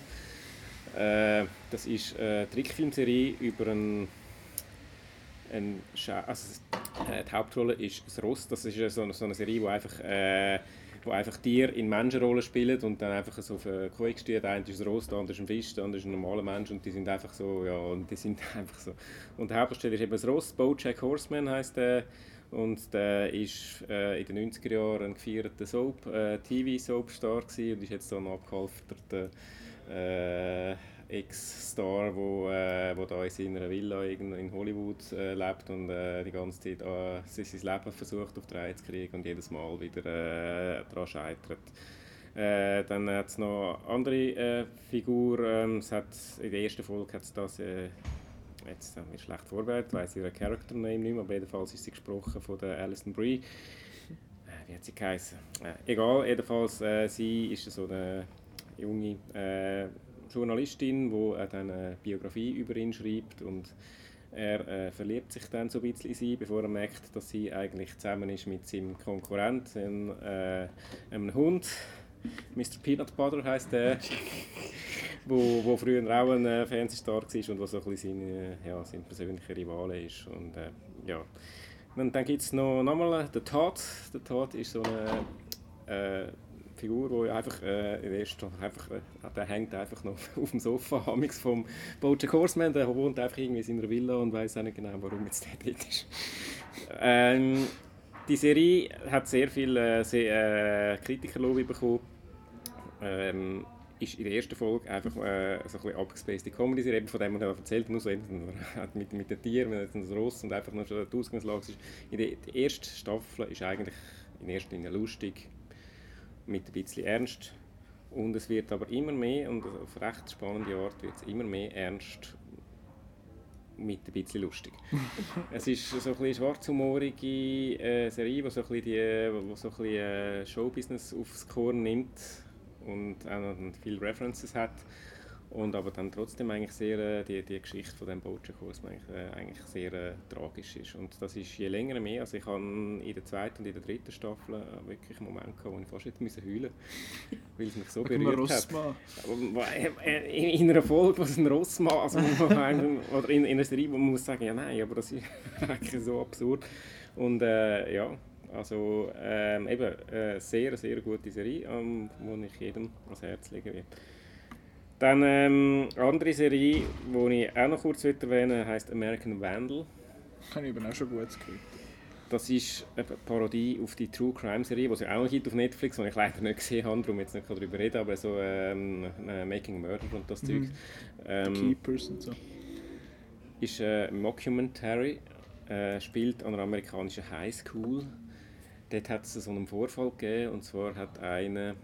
Äh, das ist eine Trickfilmserie über einen ein also, äh, die Hauptrolle ist das Ross. Das ist so, eine- so eine Serie, wo einfach, äh, wo einfach Tiere in Menschenrollen spielen und dann einfach so auf eine Kuh steht. Der ist ein Ross, der andere ist ein Fisch, der andere ist ein normaler Mensch und die sind einfach so, ja, und die sind einfach so. Und der Hauptdarsteller ist eben das Ross, BoJack Horseman heißt der. Und der ist äh, in den 90er Jahren ein gefeierter Soap, äh, TV-Soapstar und ist jetzt so ein abgehalfterter äh, Ex-Star, wo, äh, wo da in seiner Villa in Hollywood äh, lebt und äh, die ganze Zeit äh, sein Leben versucht auf die Reihe zu kriegen und jedes Mal wieder äh, daran scheitert. Äh, dann hat es noch eine andere äh, Figur. Ähm, es hat, in der ersten Folge hat es das, äh, jetzt haben wir schlecht vorbereitet, weiß ihren Character Name nicht mehr, aber jedenfalls ist sie gesprochen von der Alison Brie. Äh, wie hat sie geheißen? Äh, egal, jedenfalls, äh, sie ist so eine junge Journalistin, die äh, dann eine Biografie über ihn schreibt und er äh, verliebt sich dann so ein bisschen in sie, bevor er merkt, dass sie eigentlich zusammen ist mit seinem Konkurrenten, äh, einem Hund. Mr. Peanut Butter heißt der, wo, wo früher auch ein äh, Fernsehstar war und was so ein bisschen sein, ja, sein persönlicher Rivale ist. Und, äh, ja. Und dann gibt es noch, noch mal äh, den Todd. Der Todd ist so eine äh, Figur, wo einfach, äh, der ersten, einfach äh, der hängt einfach noch auf dem Sofa amix vom Bojack Horseman. Der wohnt einfach irgendwie in seiner Villa und weiß auch nicht genau, warum jetzt der dort ist. Ähm, die Serie hat sehr viel äh, sehr, äh, Kritikerlobby bekommen. Ähm, ist in der ersten Folge einfach äh, so ein bisschen abgespacede Comedy-Serie, eben von dem man da erzählt, hat mit, mit den Tieren, jetzt ein Ross und einfach nur schon die Ausgangslage ist. In der, die erste Staffel ist eigentlich in erster Linie lustig, mit ein bisschen Ernst. Und es wird aber immer mehr, und auf recht spannende Art wird es immer mehr ernst mit ein bisschen lustig. es ist so ein bisschen schwarzhumorige äh, Serie, die so ein bisschen, die, wo so ein bisschen äh, Showbusiness aufs Korn nimmt und auch noch viele References hat. Und aber dann trotzdem eigentlich sehr, äh, die, die Geschichte von dem eigentlich, äh, eigentlich sehr äh, tragisch ist. Und das ist je länger mehr, also ich habe in der zweiten und in der dritten Staffel äh, wirklich einen Moment gehabt, wo ich fast hätte müssen heulen weil es mich so einem berührt hat. Äh, In in einer Folge, was ein Rossmann, also eigentlich- oder in, in einer Serie, wo man muss sagen, ja nein, aber das ist eigentlich so absurd. Und äh, ja, also ähm, eben äh, sehr, sehr gute Serie, ähm, die ich jedem ans Herz legen will. Dann ähm, eine andere Serie, die ich auch noch kurz erwähnen heisst American Vandal. Habe ich eben auch schon gut gehört. Das ist eine Parodie auf die True Crime Serie, die es ja auch noch gibt auf Netflix, die ich leider nicht gesehen habe, darum jetzt nicht darüber reden, aber so ähm, äh, Making Murder und das Mhm. Zeug. Ähm, Keepers und so. ist ein Mockumentary, äh, spielt an einer amerikanischen Highschool. Dort hat es so einen Vorfall gegeben, und zwar hat einer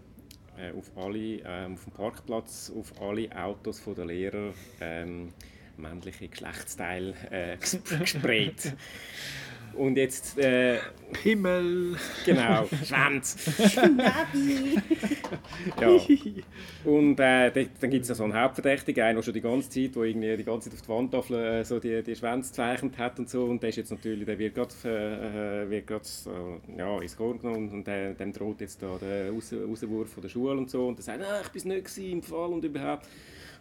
äh, auf, alle, äh, auf dem Parkplatz auf alle Autos von der Lehrer ähm, männliche Geschlechtsteile äh, ges- gesprayt. Und jetzt, äh, Himmel! genau, Schwanz. Ja. Und äh, dann, gibt es ja so einen Hauptverdächtigen, einen, der schon die ganze Zeit, wo irgendwie die ganze Zeit auf die Wandtafel äh, so die, die Schwänze gezeichnet hat und so. Und der ist jetzt natürlich, der wird gerade äh, wird grad, äh, ja, ins Korn genommen und der, dem droht jetzt da der Raus Rauswurf von der Schule und so. Und der sagt, ah, ich bin nicht im Fall und überhaupt.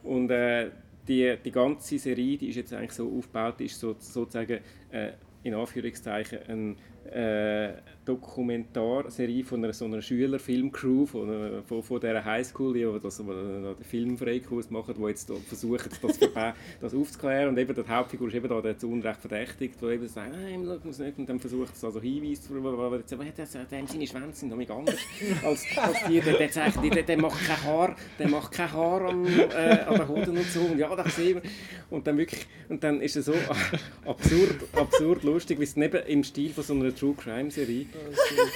Und äh, die, die ganze Serie, die ist jetzt eigentlich so aufgebaut, ist so, sozusagen äh, in Anführungszeichen ein äh, Dokumentarserie von einer so einer Schülerfilmcrew von, einer- von, von dieser Highschool, die das, die den Filmfreikurs machen, die jetzt versuchen, das, das aufzuklären. Und eben die Hauptfigur ist eben da der zu Unrecht verdächtigt, der eben sagt, nein, schau, muss nicht. Und dann versucht es also Hinweise zu aber das, dem seine Schwänze sind nämlich anders als, als die, der, der, zeigt, der, der macht kein Haar, der macht kein Haar am, äh, an den Hoden und so. Und ja, das sehen wir. Und dann wirklich, und dann ist es so absurd, absurd lustig, wie es neben im Stil von so einer True Crime Serie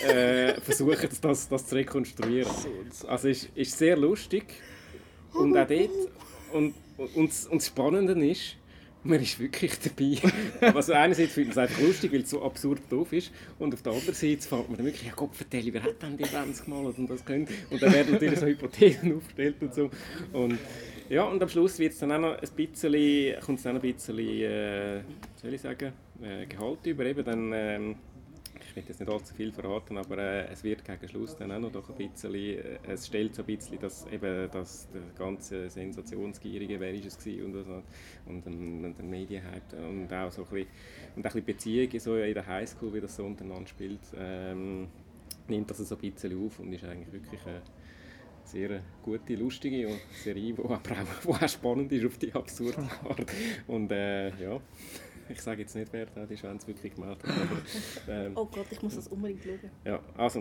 äh, versuchen, das, das zu rekonstruieren. Also es ist, ist sehr lustig. Und auch dort und, und, und, das- Spannende ist, man ist wirklich dabei. Also einerseits findet man es einfach lustig, weil es so absurd doof ist. Und auf der anderen Seite fängt man dann wirklich, ja Gott, vertell, wer hat denn die 20 gemalt und das können? Und dann werden natürlich so Hypothesen aufgestellt und so. Und ja, und am Schluss wird es dann auch noch ein bisschen, kommt es dann ein bisschen, äh, soll ich sagen, äh, Gehalt über, eben dann, ähm, ich will jetzt nicht allzu viel verraten, aber äh, es wird gegen Schluss dann auch noch doch ein bisschen, äh, es stellt so ein bisschen, dass eben das der ganze Sensationsgierige, wer ist es gewesen und, so, und, ein- und der Medienhype und auch so ein bisschen, und ein bisschen Beziehungen so in der Highschool, wie das so untereinander spielt, ähm, nimmt das so ein bisschen auf und ist eigentlich wirklich eine sehr gute, lustige Serie, die auch, die auch spannend ist auf die absurde Art. Und äh, ja, ich sage jetzt nicht, wer da die Schwänze wirklich gemacht hat, aber ähm, Oh Gott, ich muss das unbedingt schauen. ja, also,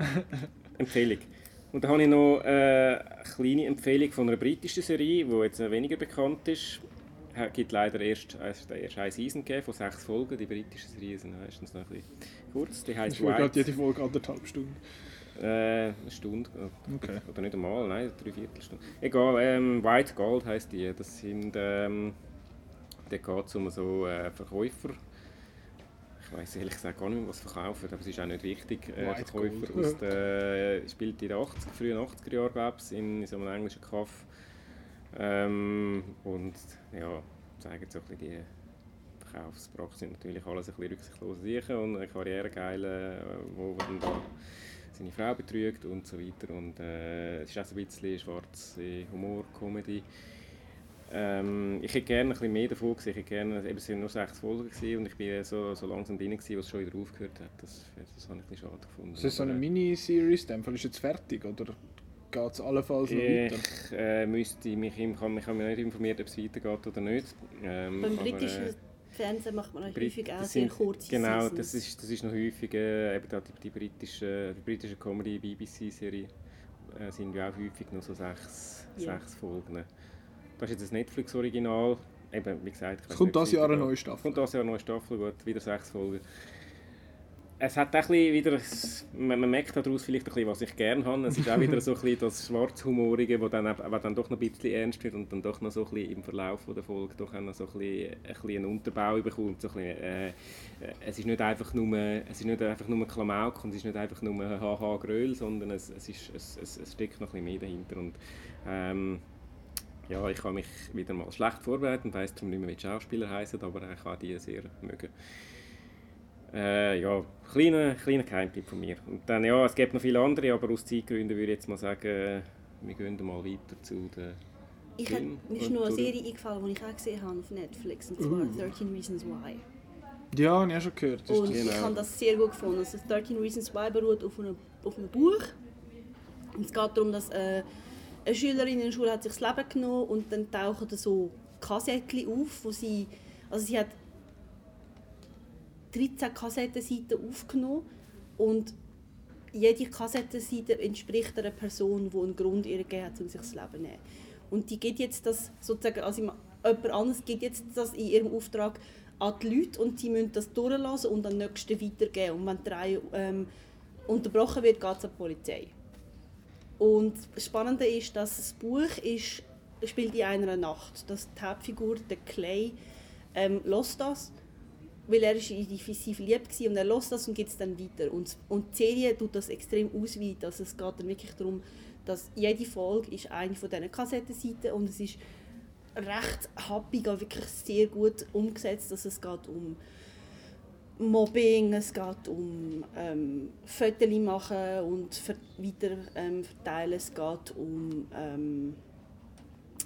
Empfehlung. Und dann habe ich noch äh, eine kleine Empfehlung von einer britischen Serie, die jetzt äh, weniger bekannt ist. Es gibt leider erst, erst, erst eine Season gegeben von sechs Folgen. Die britischen Serien sind meistens noch ein bisschen kurz. Die Ich will gerade White. jede Folge anderthalb Stunden. Äh, eine Stunde. Okay. Oder nicht einmal, nein, drei Viertelstunde. Egal, ähm, White Gold heisst die. Das sind, ähm, da geht es um so äh, Verkäufer. Ich weiß ehrlich gesagt gar nicht mehr, was verkaufen, aber es ist auch nicht wichtig. Äh, Verkäufer Gold. aus der, spielt in den 80, frühen 80er Jahren, glaube ich, in, in so einem englischen Kaff. Ähm, und ja, zeigen so ein bisschen die Verkaufspraxis sind natürlich alles ein bisschen rücksichtslose Sachen und eine Karrieregeile, äh, wo dann da seine Frau betrügt und so weiter. Und äh, es ist auch so ein bisschen schwarze Humor, Comedy. Ähm, ich hätte gerne ein bisschen mehr davon gesehen. Ich hätte gerne, eben, es waren nur sechs Folgen gewesen und ich bin so, so langsam drin, gewesen, was schon wieder aufgehört hat. Das, das habe ich ein bisschen schade gefunden. Das ist so eine äh, Miniseries, in dem Fall ist jetzt fertig, oder geht es allenfalls noch weiter? Ich äh, müsste mich, ich habe mich nicht informiert, ob es weitergeht oder nicht. Ähm, Beim aber, britischen äh, Fernsehen macht man Brit- häufig auch sehr sind- kurze Genau, Seasons. das ist, das ist noch häufig, äh, eben die, die britische, die britische Comedy-BBC-Serie äh, sind ja auch häufig nur so sechs, Ja. sechs Folgen. Das ist jetzt ein Netflix-Original, eben, wie gesagt, Es kommt das Jahr eine neue Staffel. Kommt das Jahr eine neue Staffel, gut, wieder sechs Folgen. Es hat auch wieder, man, man merkt daraus vielleicht ein bisschen, was ich gerne habe. Es ist auch wieder so ein bisschen das Schwarzhumorige, wo dann, aber dann doch noch ein bisschen ernst wird und dann doch noch so ein bisschen im Verlauf der Folge doch noch so ein bisschen, ein bisschen einen Unterbau bekommt. So ein bisschen, äh, es ist nicht einfach nur, es ist nicht einfach nur Klamauk und es ist nicht einfach nur haha Gröl, sondern es, es, ist, es, es steckt noch ein bisschen mehr dahinter. Und, ähm, ja, ich habe mich wieder mal schlecht vorbereitet und weiss darum nicht mehr, wie die Schauspieler heißen, aber ich habe die sehr mögen. Äh, ja, kleiner, kleiner Geheimtipp von mir. Und dann, ja, es gibt noch viele andere, aber aus Zeitgründen würde ich jetzt mal sagen, wir gehen mal weiter zu den Ich Film mir ist noch eine Serie eingefallen, die ich auch gesehen habe auf Netflix, und zwar Uh. 13 Reasons Why. Ja, habe ich auch schon gehört. Und ich Genau. habe das sehr gut gefunden. Also 13 Reasons Why beruht auf einem, auf einem Buch. Und es geht darum, dass äh, eine Schülerin in der Schule hat sich das Leben genommen und dann tauchen da so Kassettchen auf, wo sie, also sie hat 13 Kassettenseiten aufgenommen und jede Kassettenseite entspricht einer Person, die einen Grund ihr gegeben hat, um sich das Leben zu nehmen. Und die geht jetzt das sozusagen, also jemand anderes gibt jetzt das in ihrem Auftrag an die Leute und sie müssen das durchlassen und den Nächsten weitergeben. Und wenn die Reihe ähm, unterbrochen wird, geht es an die Polizei. Und das Spannende ist, dass das Buch ist, spielt in einer Nacht. Dass die Hauptfigur, der Clay, ähm, lässt das weil er ist in verliebt war und er lässt das und geht es dann weiter. Und, und die Serie tut das extrem ausweiten. Also es geht dann wirklich darum, dass jede Folge ist eine von diesen Kassettenseiten und es ist recht happig, wirklich sehr gut umgesetzt. Also es geht um Mobbing, es geht um ähm, Fotos machen und ver weiter ähm, verteilen, es geht um ähm,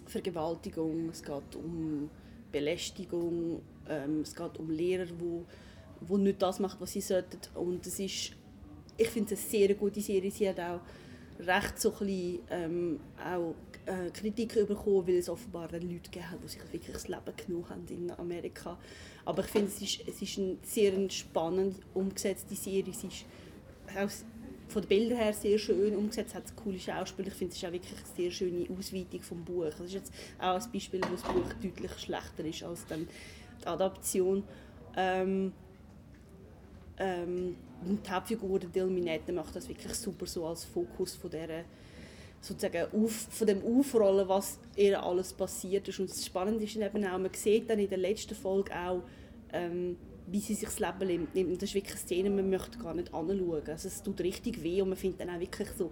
Vergewaltigung, es geht um Belästigung, ähm, es geht um Lehrer, die wo, nicht das machen, was sie sollten. Und es ist, ich finde es eine sehr gute Serie. Sie hat auch recht so ein bisschen, ähm, auch äh, Kritik bekommen, weil es offenbar Leute gegeben hat, die sich wirklich das Leben genommen haben in Amerika. Aber ich finde, es ist, es ist eine sehr spannend umgesetzte Serie. Es ist auch von den Bildern her sehr schön umgesetzt, hat coole Schauspieler. Ich finde, es ist auch wirklich eine sehr schöne Ausweitung vom Buch. Das ist jetzt auch ein Beispiel, wo das Buch deutlich schlechter ist als dann die Adaption. Ähm, ähm, die Hauptfigur, der Delminette, macht das wirklich super so als Fokus von dieser sozusagen auf, von dem Aufrollen, was ihr alles passiert ist. Und das Spannende ist eben auch, man sieht dann in der letzten Folge auch, ähm, wie sie sich das Leben nimmt. Und das ist wirklich eine Szene, man möchte gar nicht anschauen. Also es tut richtig weh und man findet dann auch wirklich so...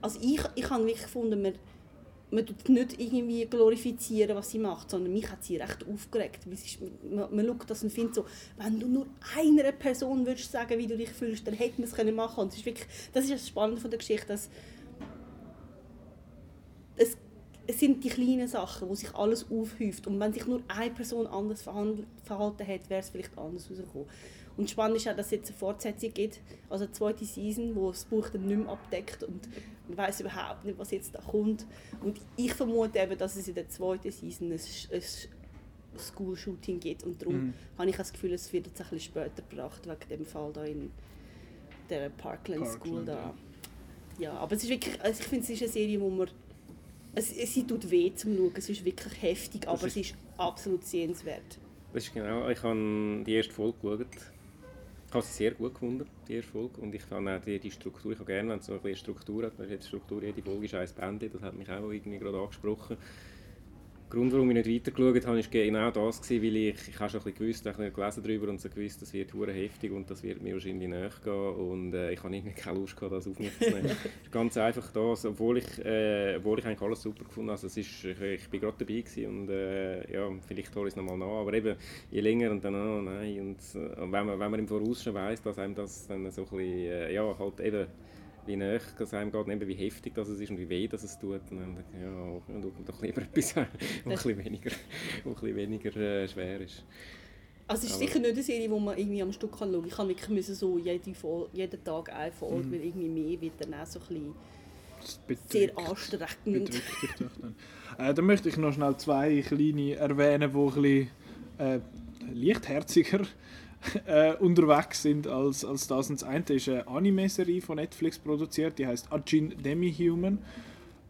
Also ich, ich habe wirklich gefunden, man, man tut nicht irgendwie glorifizieren, was sie macht, sondern mich hat sie recht aufgeregt. Ist, man, man schaut das und findet so, wenn du nur einer Person würdest sagen, wie du dich fühlst, dann hätte man es können machen. Und das ist wirklich, das ist das Spannende von der Geschichte, dass es, es sind die kleinen Sachen, wo sich alles aufhäuft. Und wenn sich nur eine Person anders verhalten hätte, wäre es vielleicht anders rausgekommen. Und spannend ist auch, dass es jetzt eine Fortsetzung gibt, also eine zweite Season, wo das Buch dann nicht mehr abdeckt und man weiß überhaupt nicht, was jetzt da kommt. Und ich vermute eben, dass es in der zweiten Season ein, ein School-Shooting gibt und darum mhm. habe ich das Gefühl, es wird jetzt ein bisschen später gebracht, wegen dem Fall da in der Parkland, Parkland School da. Ja, aber es ist wirklich, also ich finde, es ist eine Serie, wo man es, es, sie tut weh zum Schauen, es ist wirklich heftig, aber ist, es ist absolut sehenswert. Das ist genau, ich habe die erste Folge geschaut. Ich habe sie sehr gut gefunden, die erste Folge. Und ich fand auch die, die Struktur, ich habe gerne, wenn es so eine Struktur hat. Jetzt Struktur, jede Folge ist ein Bändchen, das hat mich auch irgendwie gerade angesprochen. Grund, warum ich nicht weitergeschaut habe, ist genau das gewesen, weil ich, ich habe schon ein bisschen gewusst, ich habe gelesen darüber und so gewusst, das wird hure heftig und das wird mir wahrscheinlich nachgehen und äh, ich habe irgendwie keine Lust gehabt, das auf mich zu nehmen. ganz einfach das, obwohl ich, äh, obwohl ich eigentlich alles super gefunden habe. Also es ist, ich, ich bin gerade dabei gewesen und äh, ja, vielleicht hole ich es nochmal nach, aber eben, je länger und dann, oh nein, und, äh, und wenn, man, wenn man im Voraus schon weiss, dass einem das dann so ein bisschen, äh, ja, halt eben wie näher es einem geht, eben wie heftig das ist und wie weh das es tut. Und dann ja, dann tut man doch lieber etwas, was ein bisschen weniger, ein bisschen weniger äh, schwer ist. Also es ist Aber sicher nicht eine Serie, die man irgendwie am Stück kann schauen kann. Ich kann wirklich müssen so jede Folge, jeden Tag eine Folge, mhm. weil irgendwie mehr wird dann auch so ein bisschen sehr anstrengend. äh, dann möchte ich noch schnell zwei kleine erwähnen, die ein bisschen äh, leichtherziger äh, unterwegs sind als, als das. Und das eine ist eine Anime-Serie von Netflix produziert, die heißt Ajin Demi-Human.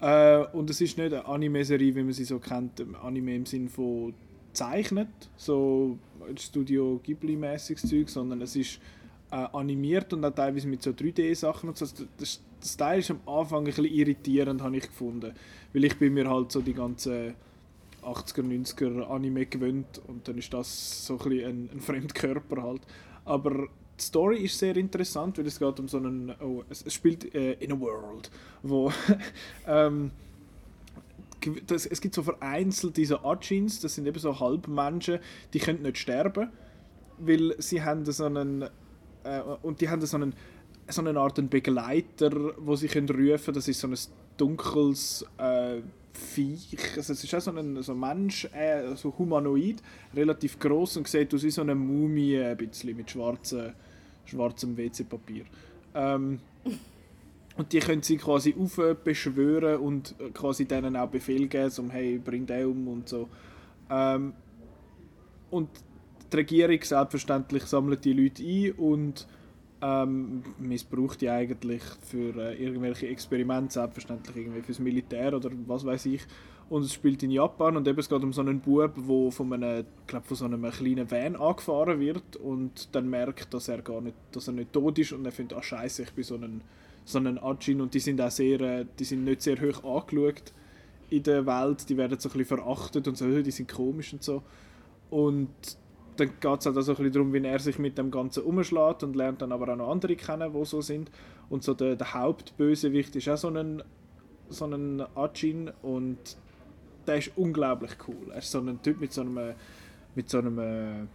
Äh, und es ist nicht eine Anime-Serie, wie man sie so kennt, Anime im Sinne von zeichnet, so Studio Ghibli-mäßiges Zeug, sondern es ist äh, animiert und auch teilweise mit so 3D-Sachen und so. Das, das Teil ist am Anfang ein bisschen irritierend, habe ich gefunden, weil ich bin mir halt so die ganze 80er, 90er Anime gewöhnt und dann ist das so ein, ein, ein Fremdkörper halt. Aber die Story ist sehr interessant, weil es geht um so einen, oh, es, es spielt äh, in a world, wo ähm, das, es gibt so vereinzelt diese Ajins, das sind eben so Halbmenschen, die können nicht sterben, weil sie haben so einen äh, und die haben so einen so eine Art einen Begleiter, wo sie können rufen, das ist so ein dunkles äh, Viech. Also es ist auch so ein, so ein Mensch, äh, so humanoid, relativ groß und sieht aus wie so eine Mumie, ein bisschen mit schwarze, schwarzem WC-Papier. Ähm, und die können sie quasi aufbeschwören und quasi denen auch Befehl geben, so hey, bring den um und so. Ähm, und die Regierung selbstverständlich sammelt die Leute ein und ähm, missbraucht die eigentlich für äh, irgendwelche Experimente, selbstverständlich irgendwie fürs Militär oder was weiß ich. Und es spielt in Japan und eben es geht um so einen Bub, der von einem, glaub, von so einem kleinen Van angefahren wird und dann merkt, dass er gar nicht, dass er nicht tot ist und er findet, ah scheiße, ich bin so ein, so ein Ajin und die sind auch sehr, äh, die sind nicht sehr hoch angeschaut in der Welt, die werden so ein bisschen verachtet und so, die sind komisch und so. Und dann geht es halt auch so ein bisschen darum, wie er sich mit dem Ganzen umschlägt und lernt dann aber auch noch andere kennen, die so sind. Und so der, der Hauptbösewicht ist auch so ein, so ein Ajin und der ist unglaublich cool. Er ist so ein Typ mit so einem, mit so einem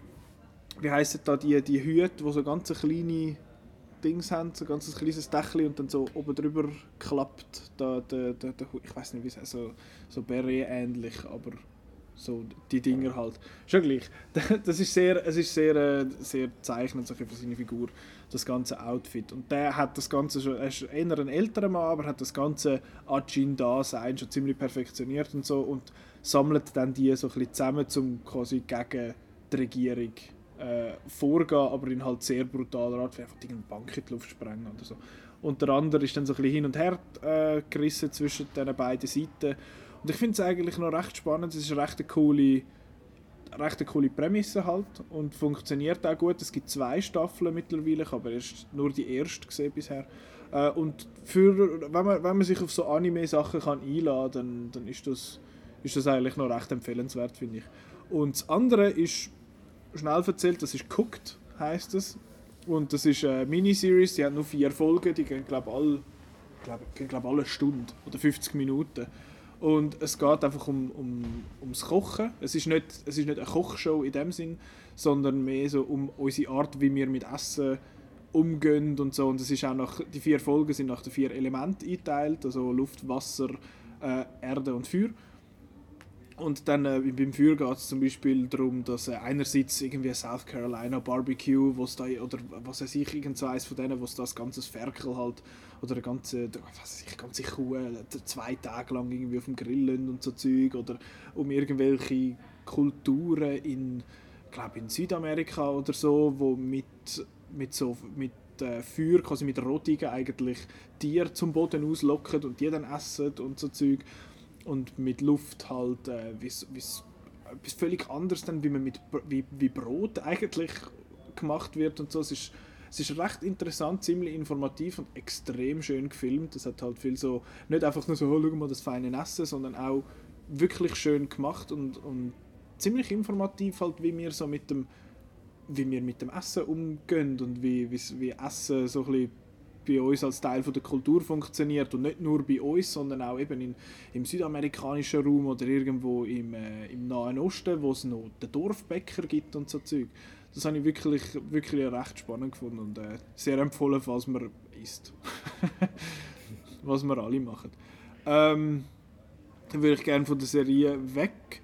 wie heissen da die, die Hüte, die so ganz kleine Dings haben, so ganz ein kleines Dächli und dann so oben drüber klappt. Da, da, da, ich weiß nicht, wie es heißt, so, so Beret-ähnlich, aber so die Dinger halt. Schon gleich. Das ist sehr, es ist sehr, äh, sehr zeichnend für seine Figur, das ganze Outfit. Und der hat das Ganze schon, er ist eher ein älterer Mann, aber hat das ganze Ajin-Dasein schon ziemlich perfektioniert und so und sammelt dann die so ein bisschen zusammen, um quasi gegen die Regierung äh, vorgehen, aber in halt sehr brutaler Art, wie einfach eine Bank in die Luft sprengen oder so. Und der ist dann so ein bisschen hin und her äh, gerissen zwischen den beiden Seiten. Und ich finde es eigentlich noch recht spannend. Es ist eine recht coole, recht eine coole Prämisse halt und funktioniert auch gut. Es gibt zwei Staffeln mittlerweile, aber erst nur die erste gesehen bisher. Äh, und für, wenn, man, wenn man sich auf so Anime-Sachen kann einladen kann, dann, ist, das, ist das eigentlich noch recht empfehlenswert, finde ich. Und das andere ist schnell erzählt, das ist Cooked, heißt es. Und das ist eine Miniseries, die hat nur vier Folgen, die gehen glaube alle, glaub, glaub, alle Stunde oder 50 Minuten. Und es geht einfach um, um, ums Kochen. Es ist, nicht, es ist nicht eine Kochshow in dem Sinn, sondern mehr so um unsere Art, wie wir mit Essen umgehen und so. Und es ist auch nach, die vier Folgen sind nach den vier Elementen eingeteilt, also Luft, Wasser, äh, Erde und Feuer. Und dann äh, beim Feuer geht es zum Beispiel darum, dass äh, einerseits irgendwie South Carolina Barbecue, was da, oder was weiß ich, irgend eins von denen, wo das ganze Ferkel halt, oder eine ganze, was weiß ich, ganze Kuh äh, zwei Tage lang irgendwie auf dem Grill und so Zeug, oder um irgendwelche Kulturen in, glaube in Südamerika oder so, wo mit, mit so, mit äh, Feuer, quasi mit Rottigen eigentlich Tiere zum Boden auslocken und die dann essen und so Zeug und mit Luft halt äh, wie etwas völlig anderes dann, wie man mit wie, wie Brot eigentlich gemacht wird und so. Es ist, es ist recht interessant, ziemlich informativ und extrem schön gefilmt. Es hat halt viel so, nicht einfach nur so, oh, schau mal das feine Essen, sondern auch wirklich schön gemacht und, und ziemlich informativ halt, wie wir so mit dem wie wir mit dem Essen umgehen und wie, wie, wie Essen so ein bisschen bei uns als Teil von der Kultur funktioniert und nicht nur bei uns, sondern auch eben in, im südamerikanischen Raum oder irgendwo im, äh, im Nahen Osten, wo es noch den Dorfbäcker gibt und so Zeug. Das habe ich wirklich, wirklich recht spannend gefunden und äh, sehr empfohlen, was man isst. was wir alle machen. Ähm, dann würde ich gerne von der Serie weg.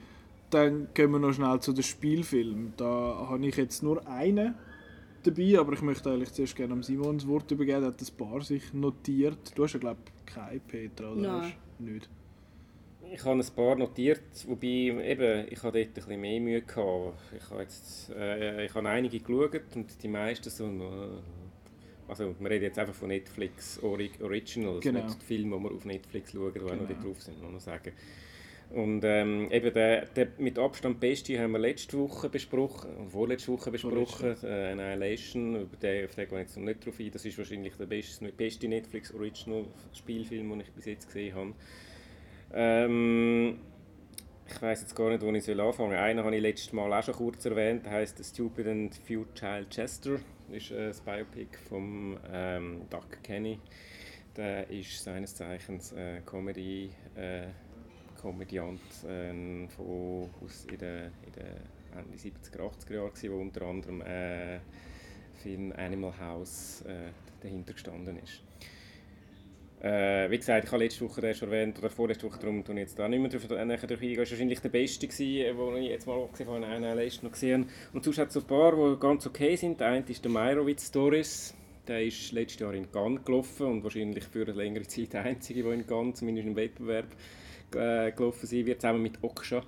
Dann gehen wir noch schnell zu den Spielfilmen. Da habe ich jetzt nur einen dabei, aber ich möchte eigentlich zuerst gerne am Simon das Wort übergeben. Er hat ein paar sich notiert. Du hast ja, glaube ich, kein Petra, oder? Nein. Nicht? Ich habe ein paar notiert, wobei eben, ich habe dort ein bisschen mehr Mühe gehabt. Ich habe, jetzt, äh, ich habe einige geschaut und die meisten so... Äh, also wir reden jetzt einfach von Netflix Originals, genau. nicht die Filme, die wir auf Netflix schauen, die genau. auch noch genau. drauf sind, muss man sagen. Und ähm, eben der, der mit Abstand beste haben wir letzte Woche besprochen, vorletzte Woche besprochen, äh, Annihilation, über den, auf den gehe ich jetzt noch nicht drauf ein. Das ist wahrscheinlich der beste, beste Netflix Original Spielfilm, den ich bis jetzt gesehen habe. Ähm, ich weiß jetzt gar nicht, wo ich anfangen soll. Einen habe ich letztes Mal auch schon kurz erwähnt, der heißt Stupid and Child Chester. Das ist äh, das Biopic von ähm, Doug Kenny. Der ist seines Zeichens äh, Comedy äh, Komödiant äh, von, aus in den, in den Ende 70er, 80er Jahren, der unter anderem äh, Film Animal House äh, dahinter gestanden ist. Äh, wie gesagt, ich habe letzte Woche erst erwähnt, oder vorletzte Woche, darum tue ich jetzt da nicht mehr drauf, äh, eingehen. Das war wahrscheinlich der beste, den ich jetzt mal abgesehen von Annihilation noch gesehen habe. Und sonst hat es ein paar, die ganz okay sind. Der eine ist der Meyerowitz Stories. Der ist letztes Jahr in Cannes gelaufen und wahrscheinlich für eine längere Zeit der einzige, der in Cannes, zumindest im Wettbewerb, äh, gelaufen sein wird, zusammen mit Oksha.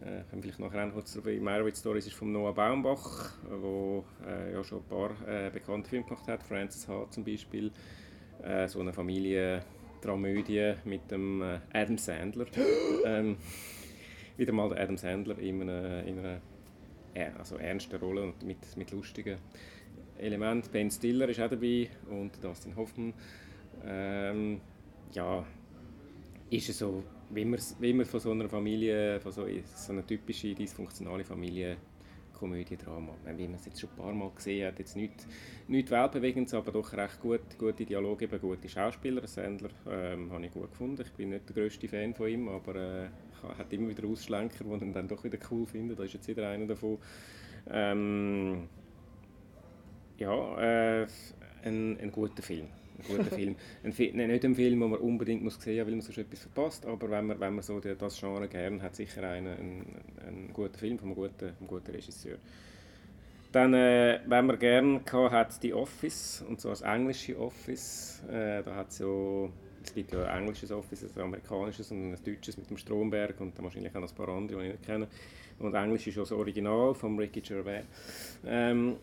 Äh, können vielleicht nachher noch kurz darüber Meyerowitz Stories ist von Noah Baumbach, der äh, ja schon ein paar äh, bekannte Filme gemacht hat, Francis H. zum Beispiel, so eine Familiendramödie mit dem Adam Sandler. ähm, wieder mal der Adam Sandler in einer, in einer also ernsten Rolle und mit, mit lustigen Elementen. Ben Stiller ist auch dabei und Dustin Hoffman. Ähm, ja, ist es so wie man, wie von so einer Familie, von so, so einer typischen dysfunktionalen Familie Komödie-Drama. Wie man es jetzt schon ein paar Mal gesehen hat, jetzt nicht, nicht weltbewegend, aber doch recht gut, gute Dialoge, eben gute Schauspieler. Sandler ähm, habe ich gut gefunden. Ich bin nicht der grösste Fan von ihm, aber äh, er hat immer wieder Ausschlenker, die ihn dann doch wieder cool finden. Da ist jetzt wieder einer davon. Ähm, ja, äh, ein, ein guter Film ein guter Film. Ein, nicht ein Film, den man unbedingt muss sehen muss, weil man sonst etwas verpasst, aber wenn man, wenn man so das Genre gerne hat, sicher einen, ein, ein guter Film von einem guten, einem guten Regisseur. Dann, äh, wenn man gerne hat, die Office, und zwar das englische Office, äh, da hat ja es gibt ja ein englisches Office, ein amerikanisches und ein deutsches mit dem Stromberg und dann wahrscheinlich auch noch ein paar andere, die ich nicht kenne. Und Englisch ist auch das Original von Ricky Gervais. Ähm,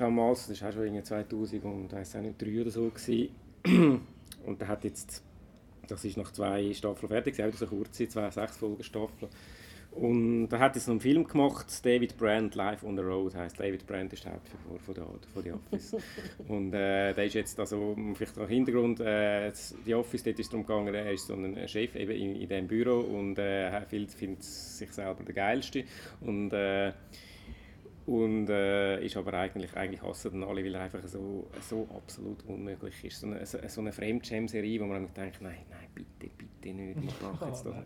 damals, das war auch schon irgendwie 2000 und weiß auch nicht, drei oder so gewesen. und der hat jetzt, das ist nach zwei Staffeln fertig, auch so kurze, zwei sechs Folgen Staffeln. Und da hat jetzt noch einen Film gemacht, David Brand Live on the Road heißt. David Brand ist die Hauptfigur von der, von der Office. und äh, der ist jetzt also vielleicht noch Hintergrund. Äh, die Office, dort ist es darum gegangen, er ist so ein Chef eben in, in diesem Büro und äh, er findet sich selber der geilste und äh, und äh, ist aber eigentlich, eigentlich hassen dann alle, weil er einfach so, so absolut unmöglich ist. So eine, so eine Fremdschäm-Serie, wo man denkt, nein, nein, bitte, bitte nicht, ich mache jetzt das.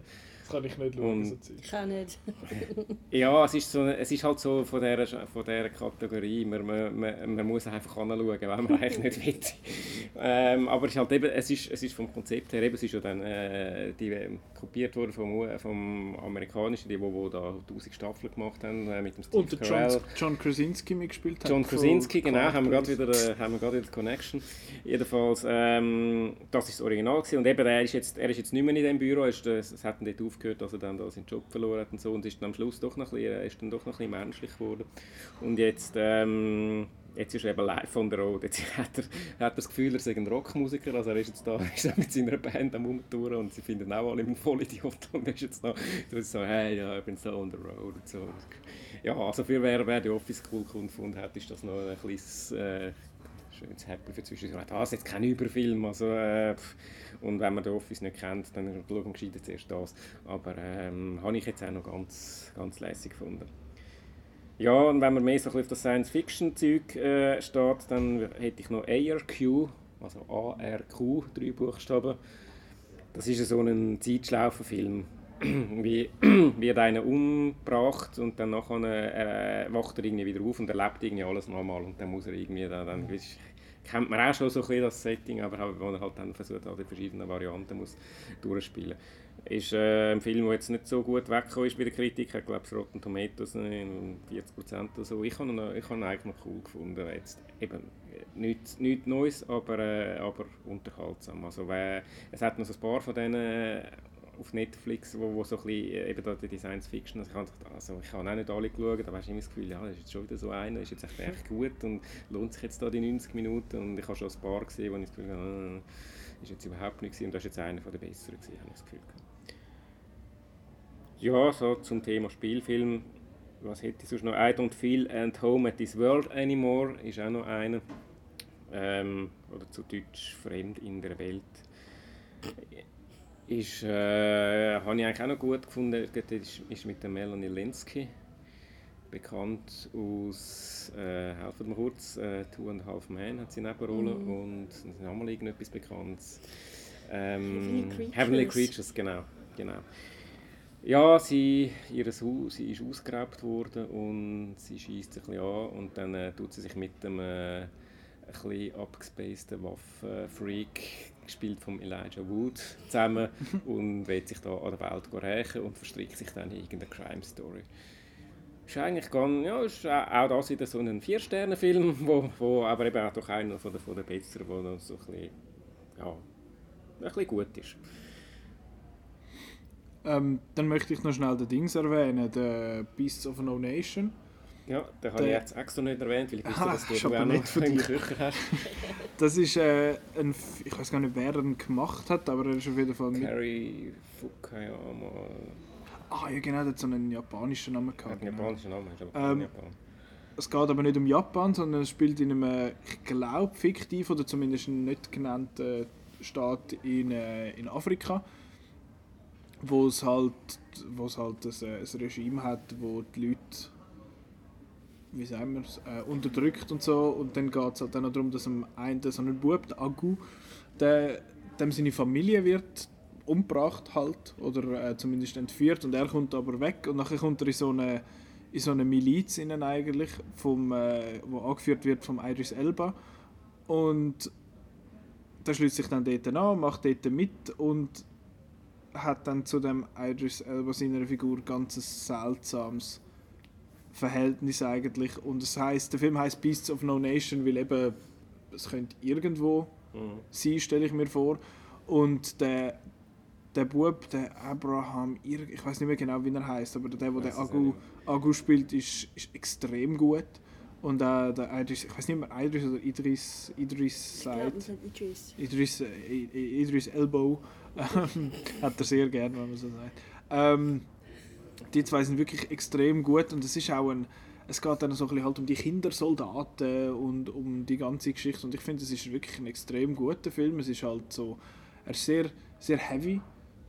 Das kann ich nicht schauen, so. Ich auch nicht. ja, es ist, so, es ist halt so von dieser, von dieser Kategorie, man, man, man, muss einfach anschauen, wenn man eigentlich nicht will. ähm, aber es ist, halt eben, es, ist, es ist vom Konzept her, eben, es ist ja dann äh, die, ähm, kopiert worden vom, vom amerikanischen, die, wo, da 1000 Staffeln gemacht haben, äh, mit dem Steve Und der John, John Krasinski mitgespielt hat. John Krasinski, genau, haben wir gerade wieder, äh, haben wir gerade wieder die Connection. Jedenfalls, ähm, das ist das Original gewesen. und eben, er ist jetzt, er ist jetzt nicht mehr in diesem Büro, es, es hat ihn dort aufgehört, dass er dann da seinen Job verloren hat und so und ist dann am Schluss doch noch ein bisschen, ist dann doch noch ein bisschen menschlich geworden. Und jetzt, ähm, jetzt ist er eben live on the road. Jetzt hat er, hat er das Gefühl, er sei ein Rockmusiker. Also er ist jetzt da ist mit seiner Band am Umtouren und sie finden auch alle einen Vollidiot. Und er ist jetzt da so, hey, ja, ich bin so on the road und so. Ja, also für wer, wer die Office cool gefunden hat, ist das noch ein kleines äh, schönes Happy für zwischendurch. Das ist jetzt kein Überfilm, also äh, und wenn man den Office nicht kennt, dann schaut man gescheiter zuerst das. Aber ähm, habe ich jetzt auch noch ganz, ganz lässig gefunden. Ja, und wenn man mehr so auf das Science-Fiction-Zeug äh, steht, dann hätte ich noch ARQ, also ARQ, drei Buchstaben. Das ist so ein Zeitschlaufenfilm. wie wird einer umgebracht und dann nachher äh, wacht er irgendwie wieder auf und erlebt irgendwie alles nochmal und dann muss er irgendwie dann, dann weißt, kennt man auch schon so ein bisschen das Setting, aber wo er halt dann versucht, all die verschiedenen Varianten muss durchspielen ist äh, ein Film, der jetzt nicht so gut weggekommen ist bei der Kritik. Ich glaube, Rotten Tomatoes 40% oder so. Ich habe ihn, ich habe ihn eigentlich noch cool gefunden. Jetzt eben nichts, nichts Neues, aber, äh, aber unterhaltsam. Also, äh, es hat noch so ein paar von äh, auf Netflix, wo, wo so ein bisschen, äh, eben da die Science Fiction, also ich habe also ich habe auch nicht alle geschaut, aber hast immer das Gefühl, ja, das ist jetzt schon wieder so einer, ist jetzt echt, echt gut und lohnt sich jetzt da die 90 Minuten? Und ich habe schon ein paar gesehen, wo ich das Gefühl habe, äh, ist jetzt überhaupt nicht gewesen. Und das ist jetzt einer der besseren gewesen, habe ich das Gefühl Ja, so zum Thema Spielfilm, was hätte ich sonst noch? I don't feel at home at this world anymore, ist auch noch einer. Ähm, oder zu Deutsch Fremd in der Welt ist, äh, habe ich eigentlich auch noch gut gefunden. Das ist, ist mit der Melanie Linsky bekannt aus, äh, helfen mir kurz, äh, Two and a Half Men hat sie Nebenrolle mm. und nochmal irgendetwas Bekanntes. Ähm, Heavenly, Creatures. Heavenly Creatures, genau. genau. Ja, sie, ihr Haus sie ist ausgeraubt worden und sie schießt sich ein bisschen an und dann äh, tut sie sich mit dem äh, ein bisschen abgespaceden Waffenfreak gespielt von Elijah Wood, zusammen und will sich da an der Welt rächen und verstrickt sich dann in irgendeine Crime-Story. Ist eigentlich ganz, ja, ist auch das wieder so ein Vier-Sterne-Film, wo, wo aber eben auch doch einer von der, von der besseren, der noch so ein bisschen, ja, ein bisschen gut ist. Ähm, dann möchte ich noch schnell den Dings erwähnen, den Beasts of No Nation. Ja, den habe ich jetzt extra nicht erwähnt, weil ich wusste, dass du auch noch einen Küche hast. das ist äh, ein, ich weiß gar nicht, wer ihn gemacht hat, aber er ist auf jeden Fall mit... Carrie Fukuyama. Ah ja genau, der hat so einen japanischen Namen gehabt. Einen genau. japanischen Namen, ist aber ähm, Japan. Es geht aber nicht um Japan, sondern es spielt in einem, ich glaube, fiktiv oder zumindest nicht genannten Staat in, äh, in Afrika, wo es halt, wo es halt ein, ein Regime hat, wo die Leute wie sagen wir es, äh, unterdrückt und so. Und dann geht es halt dann noch darum, dass am einen so ein Bub, der Agu, der, dem seine Familie wird umgebracht halt, oder äh, zumindest entführt und er kommt aber weg und nachher kommt er in so eine, in so eine Miliz innen eigentlich, vom, äh, wo angeführt wird vom Idris Elba und der schließt sich dann dort an, macht dort mit und hat dann zu dem Idris Elba seiner Figur ganz seltsames Verhältnis eigentlich und es heißt der Film heißt Beasts of No Nation weil eben es könnte irgendwo Mhm. sein stelle ich mir vor und der der Bub der Abraham ich weiß nicht mehr genau wie er heißt aber der wo der auch Agu Agu spielt ist, ist extrem gut und äh, der Idris ich weiß nicht mehr Idris oder Idris Idris sagt Idris. Idris, äh, Idris Elbow ähm, hat er sehr gern, wenn man so sagt. Ähm, die zwei sind wirklich extrem gut und es ist auch ein, es geht dann so ein bisschen halt um die Kindersoldaten und um die ganze Geschichte und ich finde, es ist wirklich ein extrem guter Film. Es ist halt so, er ist sehr, sehr heavy,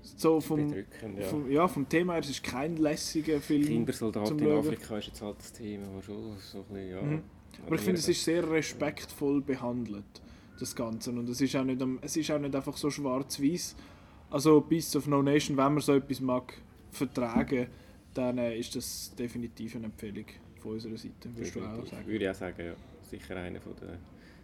so vom, ja. vom, ja, vom Thema her, es ist kein lässiger Film. Kindersoldat in Schauen. Afrika ist jetzt halt das Thema, wo schon so ein bisschen, ja... Mhm. Aber ich finde, es ist sehr respektvoll behandelt, das Ganze. Und es ist auch nicht, es ist auch nicht einfach so schwarz-weiß. Also Beasts of No Nation, wenn man so etwas mag vertragen, dann äh, ist das definitiv eine Empfehlung von unserer Seite, würdest du auch sagen. Würde ich auch sagen, ja. Sicher einer von der,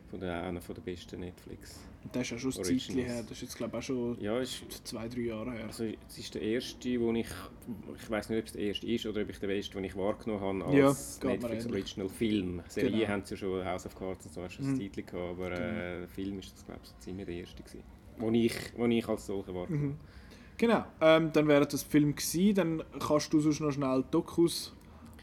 von der, einer von der besten Netflix. Und das ist ja schon ein. Zeitchen her, das ist jetzt glaube ich auch schon Ja, ist, zwei, drei Jahre her. also es ist der erste, wo ich, ich weiß nicht, ob es der erste ist oder ob ich den besten, den ich wahrgenommen habe Ja, als mir Netflix. Original Film. Serie Genau. haben sie ja schon, House of Cards und so, hast du Mhm. ein Zeitchen gehabt, aber äh, der Film ist das, glaube ich, so ziemlich der erste gewesen. Wo ich, wo ich als solcher wahrgenommen Mhm. Genau, ähm, dann wäre das Film gewesen, dann kannst du sonst noch schnell Dokus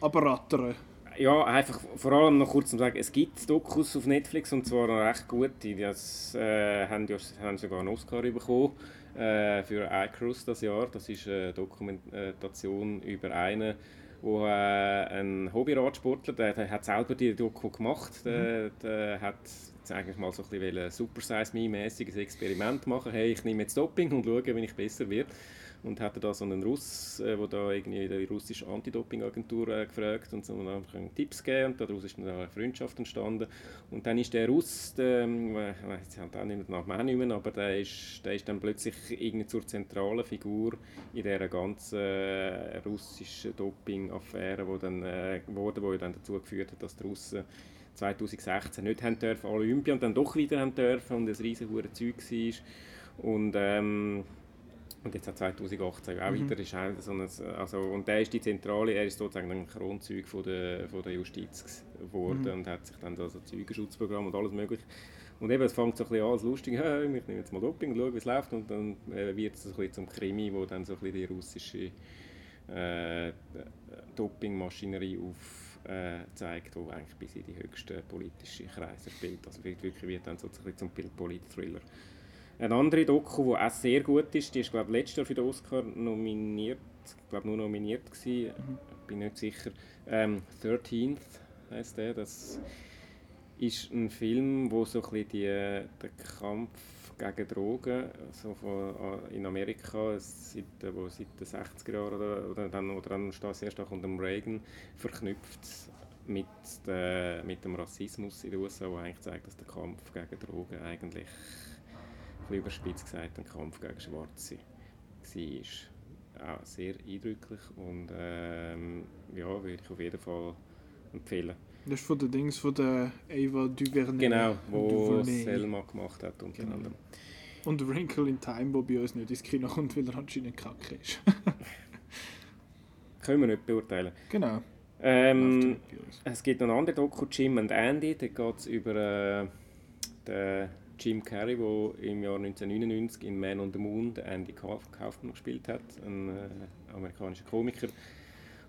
abrattern. Ja, einfach vor allem noch kurz zu sagen, es gibt Dokus auf Netflix und zwar noch recht gute. Das, äh, haben, ja, haben sogar einen Oscar bekommen äh, für iCruise das Jahr. Das ist eine Dokumentation über einen, wo äh, ein Hobbyradsportler, der, der hat selber die Doku gemacht. Der, der hat jetzt eigentlich mal so ein bisschen Super Size Me mäßiges Experiment machen. Hey, ich nehme jetzt Doping und schaue, wenn ich besser werde. Und hatte da so einen Russ, äh, wo da irgendwie die russische Anti-Doping-Agentur äh, gefragt und so und dann haben Tipps gegeben. Und daraus ist dann eine Freundschaft entstanden. Und dann ist der Russ, der, ähm, ich weiß jetzt auch nicht mehr Namen nicht aber der ist, der ist dann plötzlich irgendwie zur zentralen Figur in dieser ganzen äh, russischen Doping-Affäre, wo dann äh, wurde, wo dann dazu geführt hat, dass die Russen 2016 nicht haben dürfen Olympia und dann doch wieder haben dürfen und ein riesen Zeug war. Und ähm, und jetzt auch 2018 auch wieder ist auch so ein, also und der ist die Zentrale, er ist sozusagen ein Kronzeug von der, von der Justiz geworden und hat sich dann da so Zeugenschutzprogramm und alles mögliche. Und eben, es fängt so ein bisschen an als lustig, hey, ich nehme jetzt mal Doping und schaue, wie es läuft und dann äh, wird es so ein bisschen zum Krimi, wo dann so ein bisschen die russische äh, Dopingmaschinerie aufzeigt, die eigentlich bis in die höchsten politischen Kreise spielt. Also wird wirklich wird dann so ein bisschen zum Polit-Thriller. Eine andere Doku, die auch sehr gut ist, die ist glaube letztes Jahr für den Oscar nominiert, ich glaube nur nominiert gewesen, bin nicht sicher. Ähm, 13th heißt der. Das ist ein Film, wo so ein bisschen die, der Kampf gegen Drogen also von, äh, in Amerika seit, äh, wo seit den 60er Jahren oder, oder dann, oder dann sehr stark unter Reagan verknüpft mit, der, mit dem Rassismus in den USA, wo eigentlich zeigt, dass der Kampf gegen Drogen eigentlich ein überspitzt gesagt ein Kampf gegen Schwarze war. Auch sehr eindrücklich und ähm, ja, würde ich auf jeden Fall empfehlen. Das ist von den Dings von der Ava DuVernay. Genau, wo DuVernay. Selma gemacht hat unter Genau. anderem. Und Wrinkle in Time, der bei uns nicht ins Kino kommt, weil er anscheinend kacke ist. Können wir nicht beurteilen. genau. Ähm, es gibt noch einen anderen Doku, Jim and Andy, da geht es über äh, den Jim Carrey, der im Jahr 1999 in Man on the Moon den Andy Kauf Kaufman gespielt hat, ein äh, amerikanischer Komiker,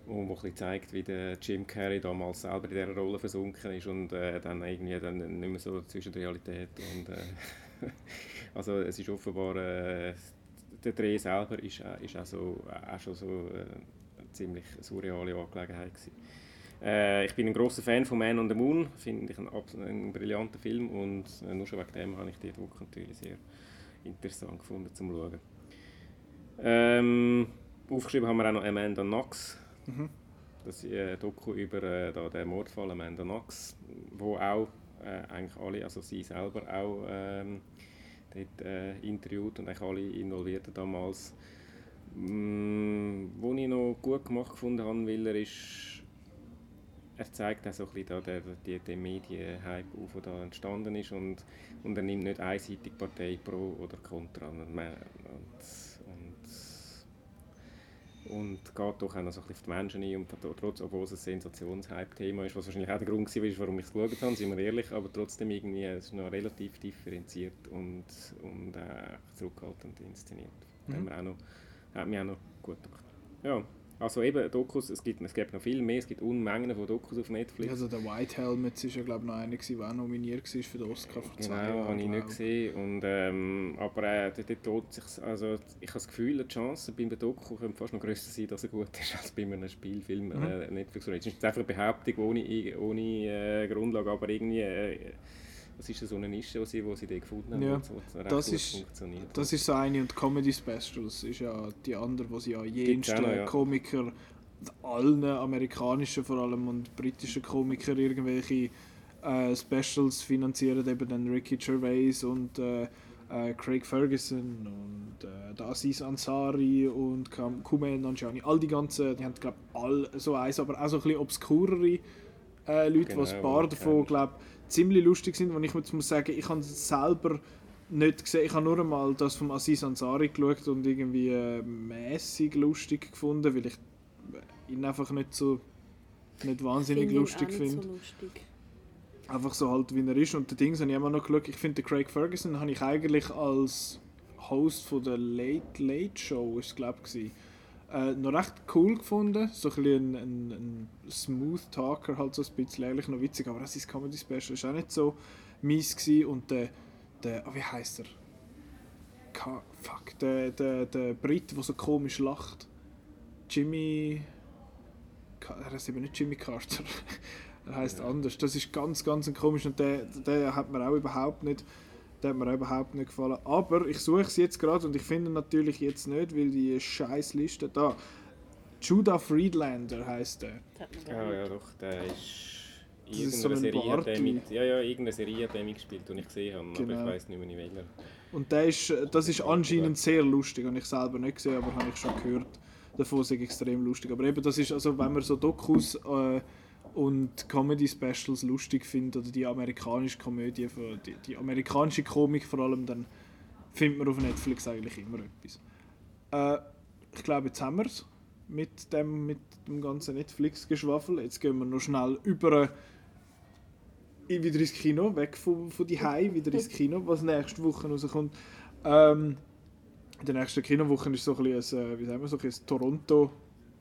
und wo zeigt, wie der Jim Carrey damals selber in dieser Rolle versunken ist und äh, dann irgendwie dann nicht mehr so zwischen Realität und äh, also es ist offenbar äh, der Dreh selber ist, äh, ist auch, so, auch schon so äh, eine ziemlich surreale Angelegenheit gewesen. Äh, ich bin ein großer Fan von Man on the Moon, finde ich einen, einen brillanten Film und äh, nur schon wegen dem habe ich die Doku natürlich sehr interessant gefunden zum Schauen. Ähm, aufgeschrieben haben wir auch noch Amanda Knox. Mhm. das äh, Doku über äh, da, den Mordfall Amanda Knox, wo auch äh, eigentlich alle, also sie selber auch ähm, dort äh, interviewt und eigentlich alle Involvierten damals. Mm, was ich noch gut gemacht gefunden habe, weil er ist, er zeigt auch so ein bisschen da den, den, den Medienhype auf, der da entstanden ist und, und er nimmt nicht einseitig Partei pro oder contra. Und, und, und geht doch auch noch so ein bisschen auf die Menschen ein, und trotz, obwohl es ein Sensationshype-Thema ist, was wahrscheinlich auch der Grund war, warum ich es geschaut habe, sind wir ehrlich, aber trotzdem irgendwie, es ist noch relativ differenziert und, und äh, zurückhaltend inszeniert. Mhm. Hat, mir auch noch, hat mir auch noch gut gedacht. Ja, also eben Dokus, es gibt, es gibt noch viel mehr, es gibt Unmengen von Dokus auf Netflix. Also der White Helmets ist ja glaube ich noch einer, der auch nominiert war für den Oscar vor zwei Genau, habe ich nicht gesehen. Und, ähm, aber äh, dort, lohnt sich, also ich habe das Gefühl, die Chancen beim Doku können fast noch grösser sein, dass er gut ist, als bei einem Spielfilm Mhm. äh, Netflix. Es ist einfach eine Behauptung ohne, ohne äh, Grundlage, aber irgendwie, äh, das ist so eine Nische, die sie, die sie da gefunden haben, Ja, so, die das gut ist- funktioniert. Das ist so eine und Comedy Specials ist ja die andere, wo sie ja jensten ja. Komiker, allen amerikanischen vor allem und britischen Komiker irgendwelche äh, Specials finanzieren, eben dann Ricky Gervais und äh, äh, Craig Ferguson und äh, der Aziz Ansari und Kumail Nanjiani. All die ganzen, die haben glaube alle so eins, aber auch so ein bisschen obskurere äh, Leute, Genau, die ein paar davon glaube ziemlich lustig sind, wo ich jetzt muss sagen, ich habe es selber nicht gesehen. Ich habe nur einmal das vom Aziz Ansari geschaut und irgendwie äh, mäßig lustig gefunden, weil ich ihn einfach nicht so nicht wahnsinnig Finde ihn lustig finde. So lustig. Einfach so halt, wie er ist. Und der Dings habe ich immer noch geschaut. Ich finde, Craig Ferguson habe ich eigentlich als Host von der Late Late Show, ist glaube ich, äh, noch recht cool gefunden. So ein bisschen ein, ein, Smooth Talker, halt so ein bisschen, eigentlich noch witzig. Aber das ist Comedy Special, ist auch nicht so mies gewesen. Und der, der oh, wie heißt er? Ka fuck, der, der, der Brit, der so komisch lacht. Jimmy... Er heißt eben nicht Jimmy Carter. er heißt Ja. anders. Das ist ganz, ganz ein komisch und der, der hat mir auch überhaupt nicht, der hat mir überhaupt nicht gefallen. Aber ich suche es jetzt gerade und ich finde natürlich jetzt nicht, weil die scheiß Liste da. Judah Friedlander heißt der. Das Ja, ja, doch, der ist... ist so Irgendeine ein Serie hat der mit, ja, ja, irgendeine Serie hat der mitgespielt, die ich gesehen habe, aber Genau. ich weiß nicht mehr in welcher. Und der ist, das ist anscheinend sehr lustig. Habe ich selber nicht gesehen, aber habe ich schon gehört. Davon ist extrem lustig. Aber eben, das ist also, wenn man so Dokus äh, und Comedy-Specials lustig findet, oder die amerikanische Komödie, die, die amerikanische Komik vor allem, dann findet man auf Netflix eigentlich immer etwas. Äh, ich glaube, jetzt haben wir es mit dem, mit dem ganzen Netflix-Geschwafel. Jetzt gehen wir noch schnell über äh, wieder ins Kino, weg von, die Hai, wieder ins Kino, was nächste Woche rauskommt. Ähm, in der nächsten Kinowoche ist so ein bisschen, ein, äh, wie sagen wir, so ein Toronto,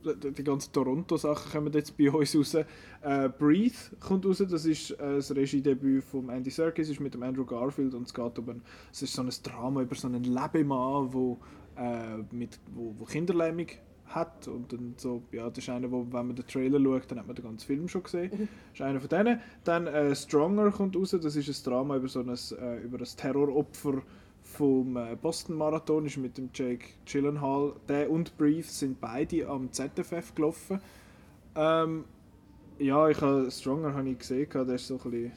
die, ganzen Toronto-Sachen kommen jetzt bei uns raus. Äh, Breathe kommt raus, das ist äh, das Regiedebüt von Andy Serkis, ist mit dem Andrew Garfield und es geht um ein, es ist so ein Drama über so einen Lebemann, wo, äh, mit, wo, wo Kinderlähmung hat und dann so, ja, das ist einer, wo, wenn man den Trailer schaut, dann hat man den ganzen Film schon gesehen. Das ist einer von denen. Dann äh, Stronger kommt raus, das ist ein Drama über so ein, äh, über ein Terroropfer vom äh, Boston Marathon, ist mit dem Jake Gyllenhaal. Der und Brief sind beide am ZFF gelaufen. Ähm, ja, ich habe Stronger habe ich gesehen, der ist so ein bisschen,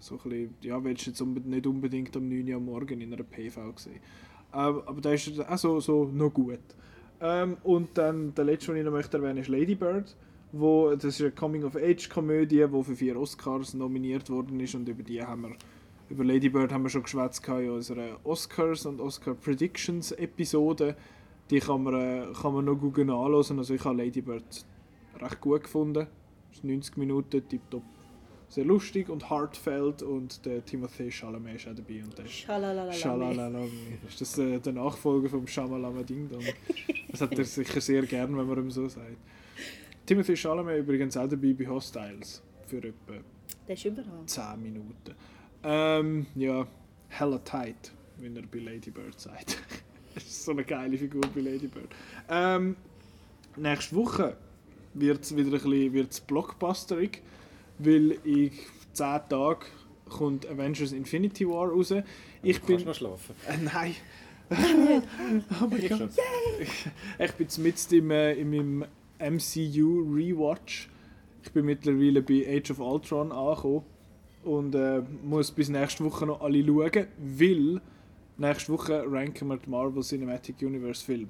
so ein bisschen ja, willst du jetzt nicht unbedingt am 9 Uhr am Morgen in einer PV gesehen. Ähm, aber der ist auch so, so noch gut. Ähm, und dann der letzte, den ich noch möchte erwähnen, ist Lady Bird. Wo, das ist eine Coming-of-Age-Komödie, die für vier Oscars nominiert worden ist und über die haben wir über Lady Bird haben wir schon geschwätzt in unserer Oscars und Oscar Predictions Episode. Die kann man, äh, kann man noch gut anhören. Also ich habe Lady Bird recht gut gefunden. Es ist 90 Minuten, tipptopp. Sehr lustig und heartfelt und der Timothée Chalamet ist auch dabei und der ist Schalalalala. Ist das äh, der Nachfolger vom Shamalama Ding Dong? Das hat er sicher sehr gern, wenn man ihm so sagt. Timothy Chalamet übrigens auch dabei bei Hostiles für etwa Der ist überall. 10 Minuten. Ähm, ja, hella tight, wie er bei Lady Bird sagt. das ist so eine geile Figur bei Lady Bird. Ähm, nächste Woche wird es wieder ein bisschen wird's blockbusterig, weil in 10 Tagen kommt Avengers Infinity War raus. Ich Kannst bin... du noch schlafen? Äh, nein. oh mein Ich Gott. schon. Ich bin mitten im, äh, in meinem MCU Rewatch. Ich bin mittlerweile bei Age of Ultron angekommen und äh, muss bis nächste Woche noch alle schauen, weil nächste Woche ranken wir die Marvel Cinematic Universe Film.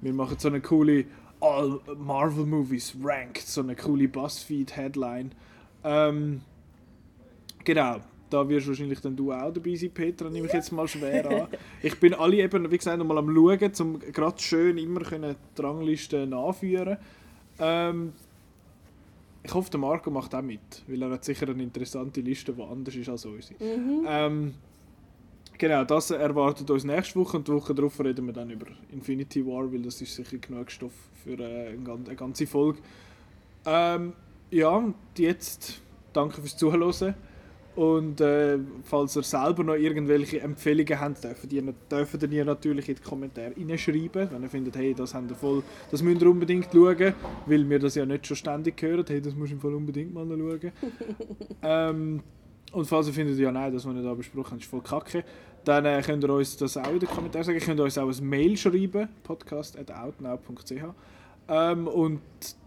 Wir machen so eine coole All Marvel Movies ranked, so eine coole Buzzfeed Headline. Ähm, genau, da wirst wahrscheinlich dann du auch dabei sein, Petra, nehme ich jetzt mal schwer an. Ich bin alle eben, wie gesagt, nochmal am schauen, um gerade schön immer können die Rangliste nachführen ähm, ich hoffe, der Marco macht auch mit, weil er hat sicher eine interessante Liste, die anders ist als unsere. Mhm. Ähm, genau, das erwartet uns nächste Woche und die Woche darauf reden wir dann über Infinity War, weil das ist sicher genug Stoff für äh, eine ganze Folge. Ähm, ja, und jetzt danke fürs Zuhören. Und äh, falls ihr selber noch irgendwelche Empfehlungen habt, dürft ihr, dürft ihr natürlich in die Kommentare reinschreiben. Wenn ihr findet, hey, das, habt ihr voll, das müsst ihr unbedingt schauen, weil wir das ja nicht schon ständig hören. Hey, das muss ich voll unbedingt mal schauen. ähm, und falls ihr findet, ja nein, das, was wir da besprochen haben, ist voll kacke, dann äh, könnt ihr uns das auch in den Kommentaren sagen. Ihr könnt uns auch ein Mail schreiben, podcast.outnow.ch ähm, Und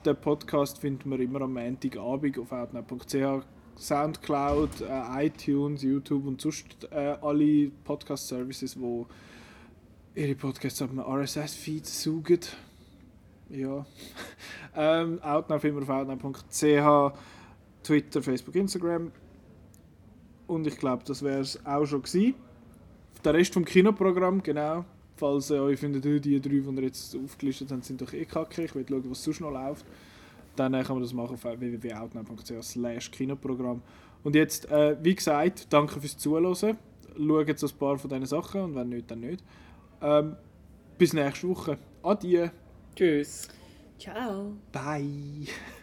den Podcast findet man immer am Montagabend auf outnow.ch Soundcloud, äh, iTunes, YouTube und sonst äh, alle Podcast-Services, wo ihre Podcasts auf einem RSS-Feed saugen. Ja. ähm, Outnow immer auf outnow.ch, Twitter, Facebook, Instagram. Und ich glaube, das wäre es auch schon gewesen. Der Rest vom Kinoprogramm, genau. Falls ihr euch findet, die drei, die wir jetzt aufgelistet haben, sind doch eh kacke. Ich will schauen, was sonst noch läuft dann kann man das machen auf www.outnow.ch slash Kinoprogramm. Und jetzt, äh, wie gesagt, danke fürs Zuhören. Schaut jetzt ein paar von diesen Sachen und wenn nicht, dann nicht. Ähm, bis nächste Woche. Adieu. Tschüss. Ciao. Bye.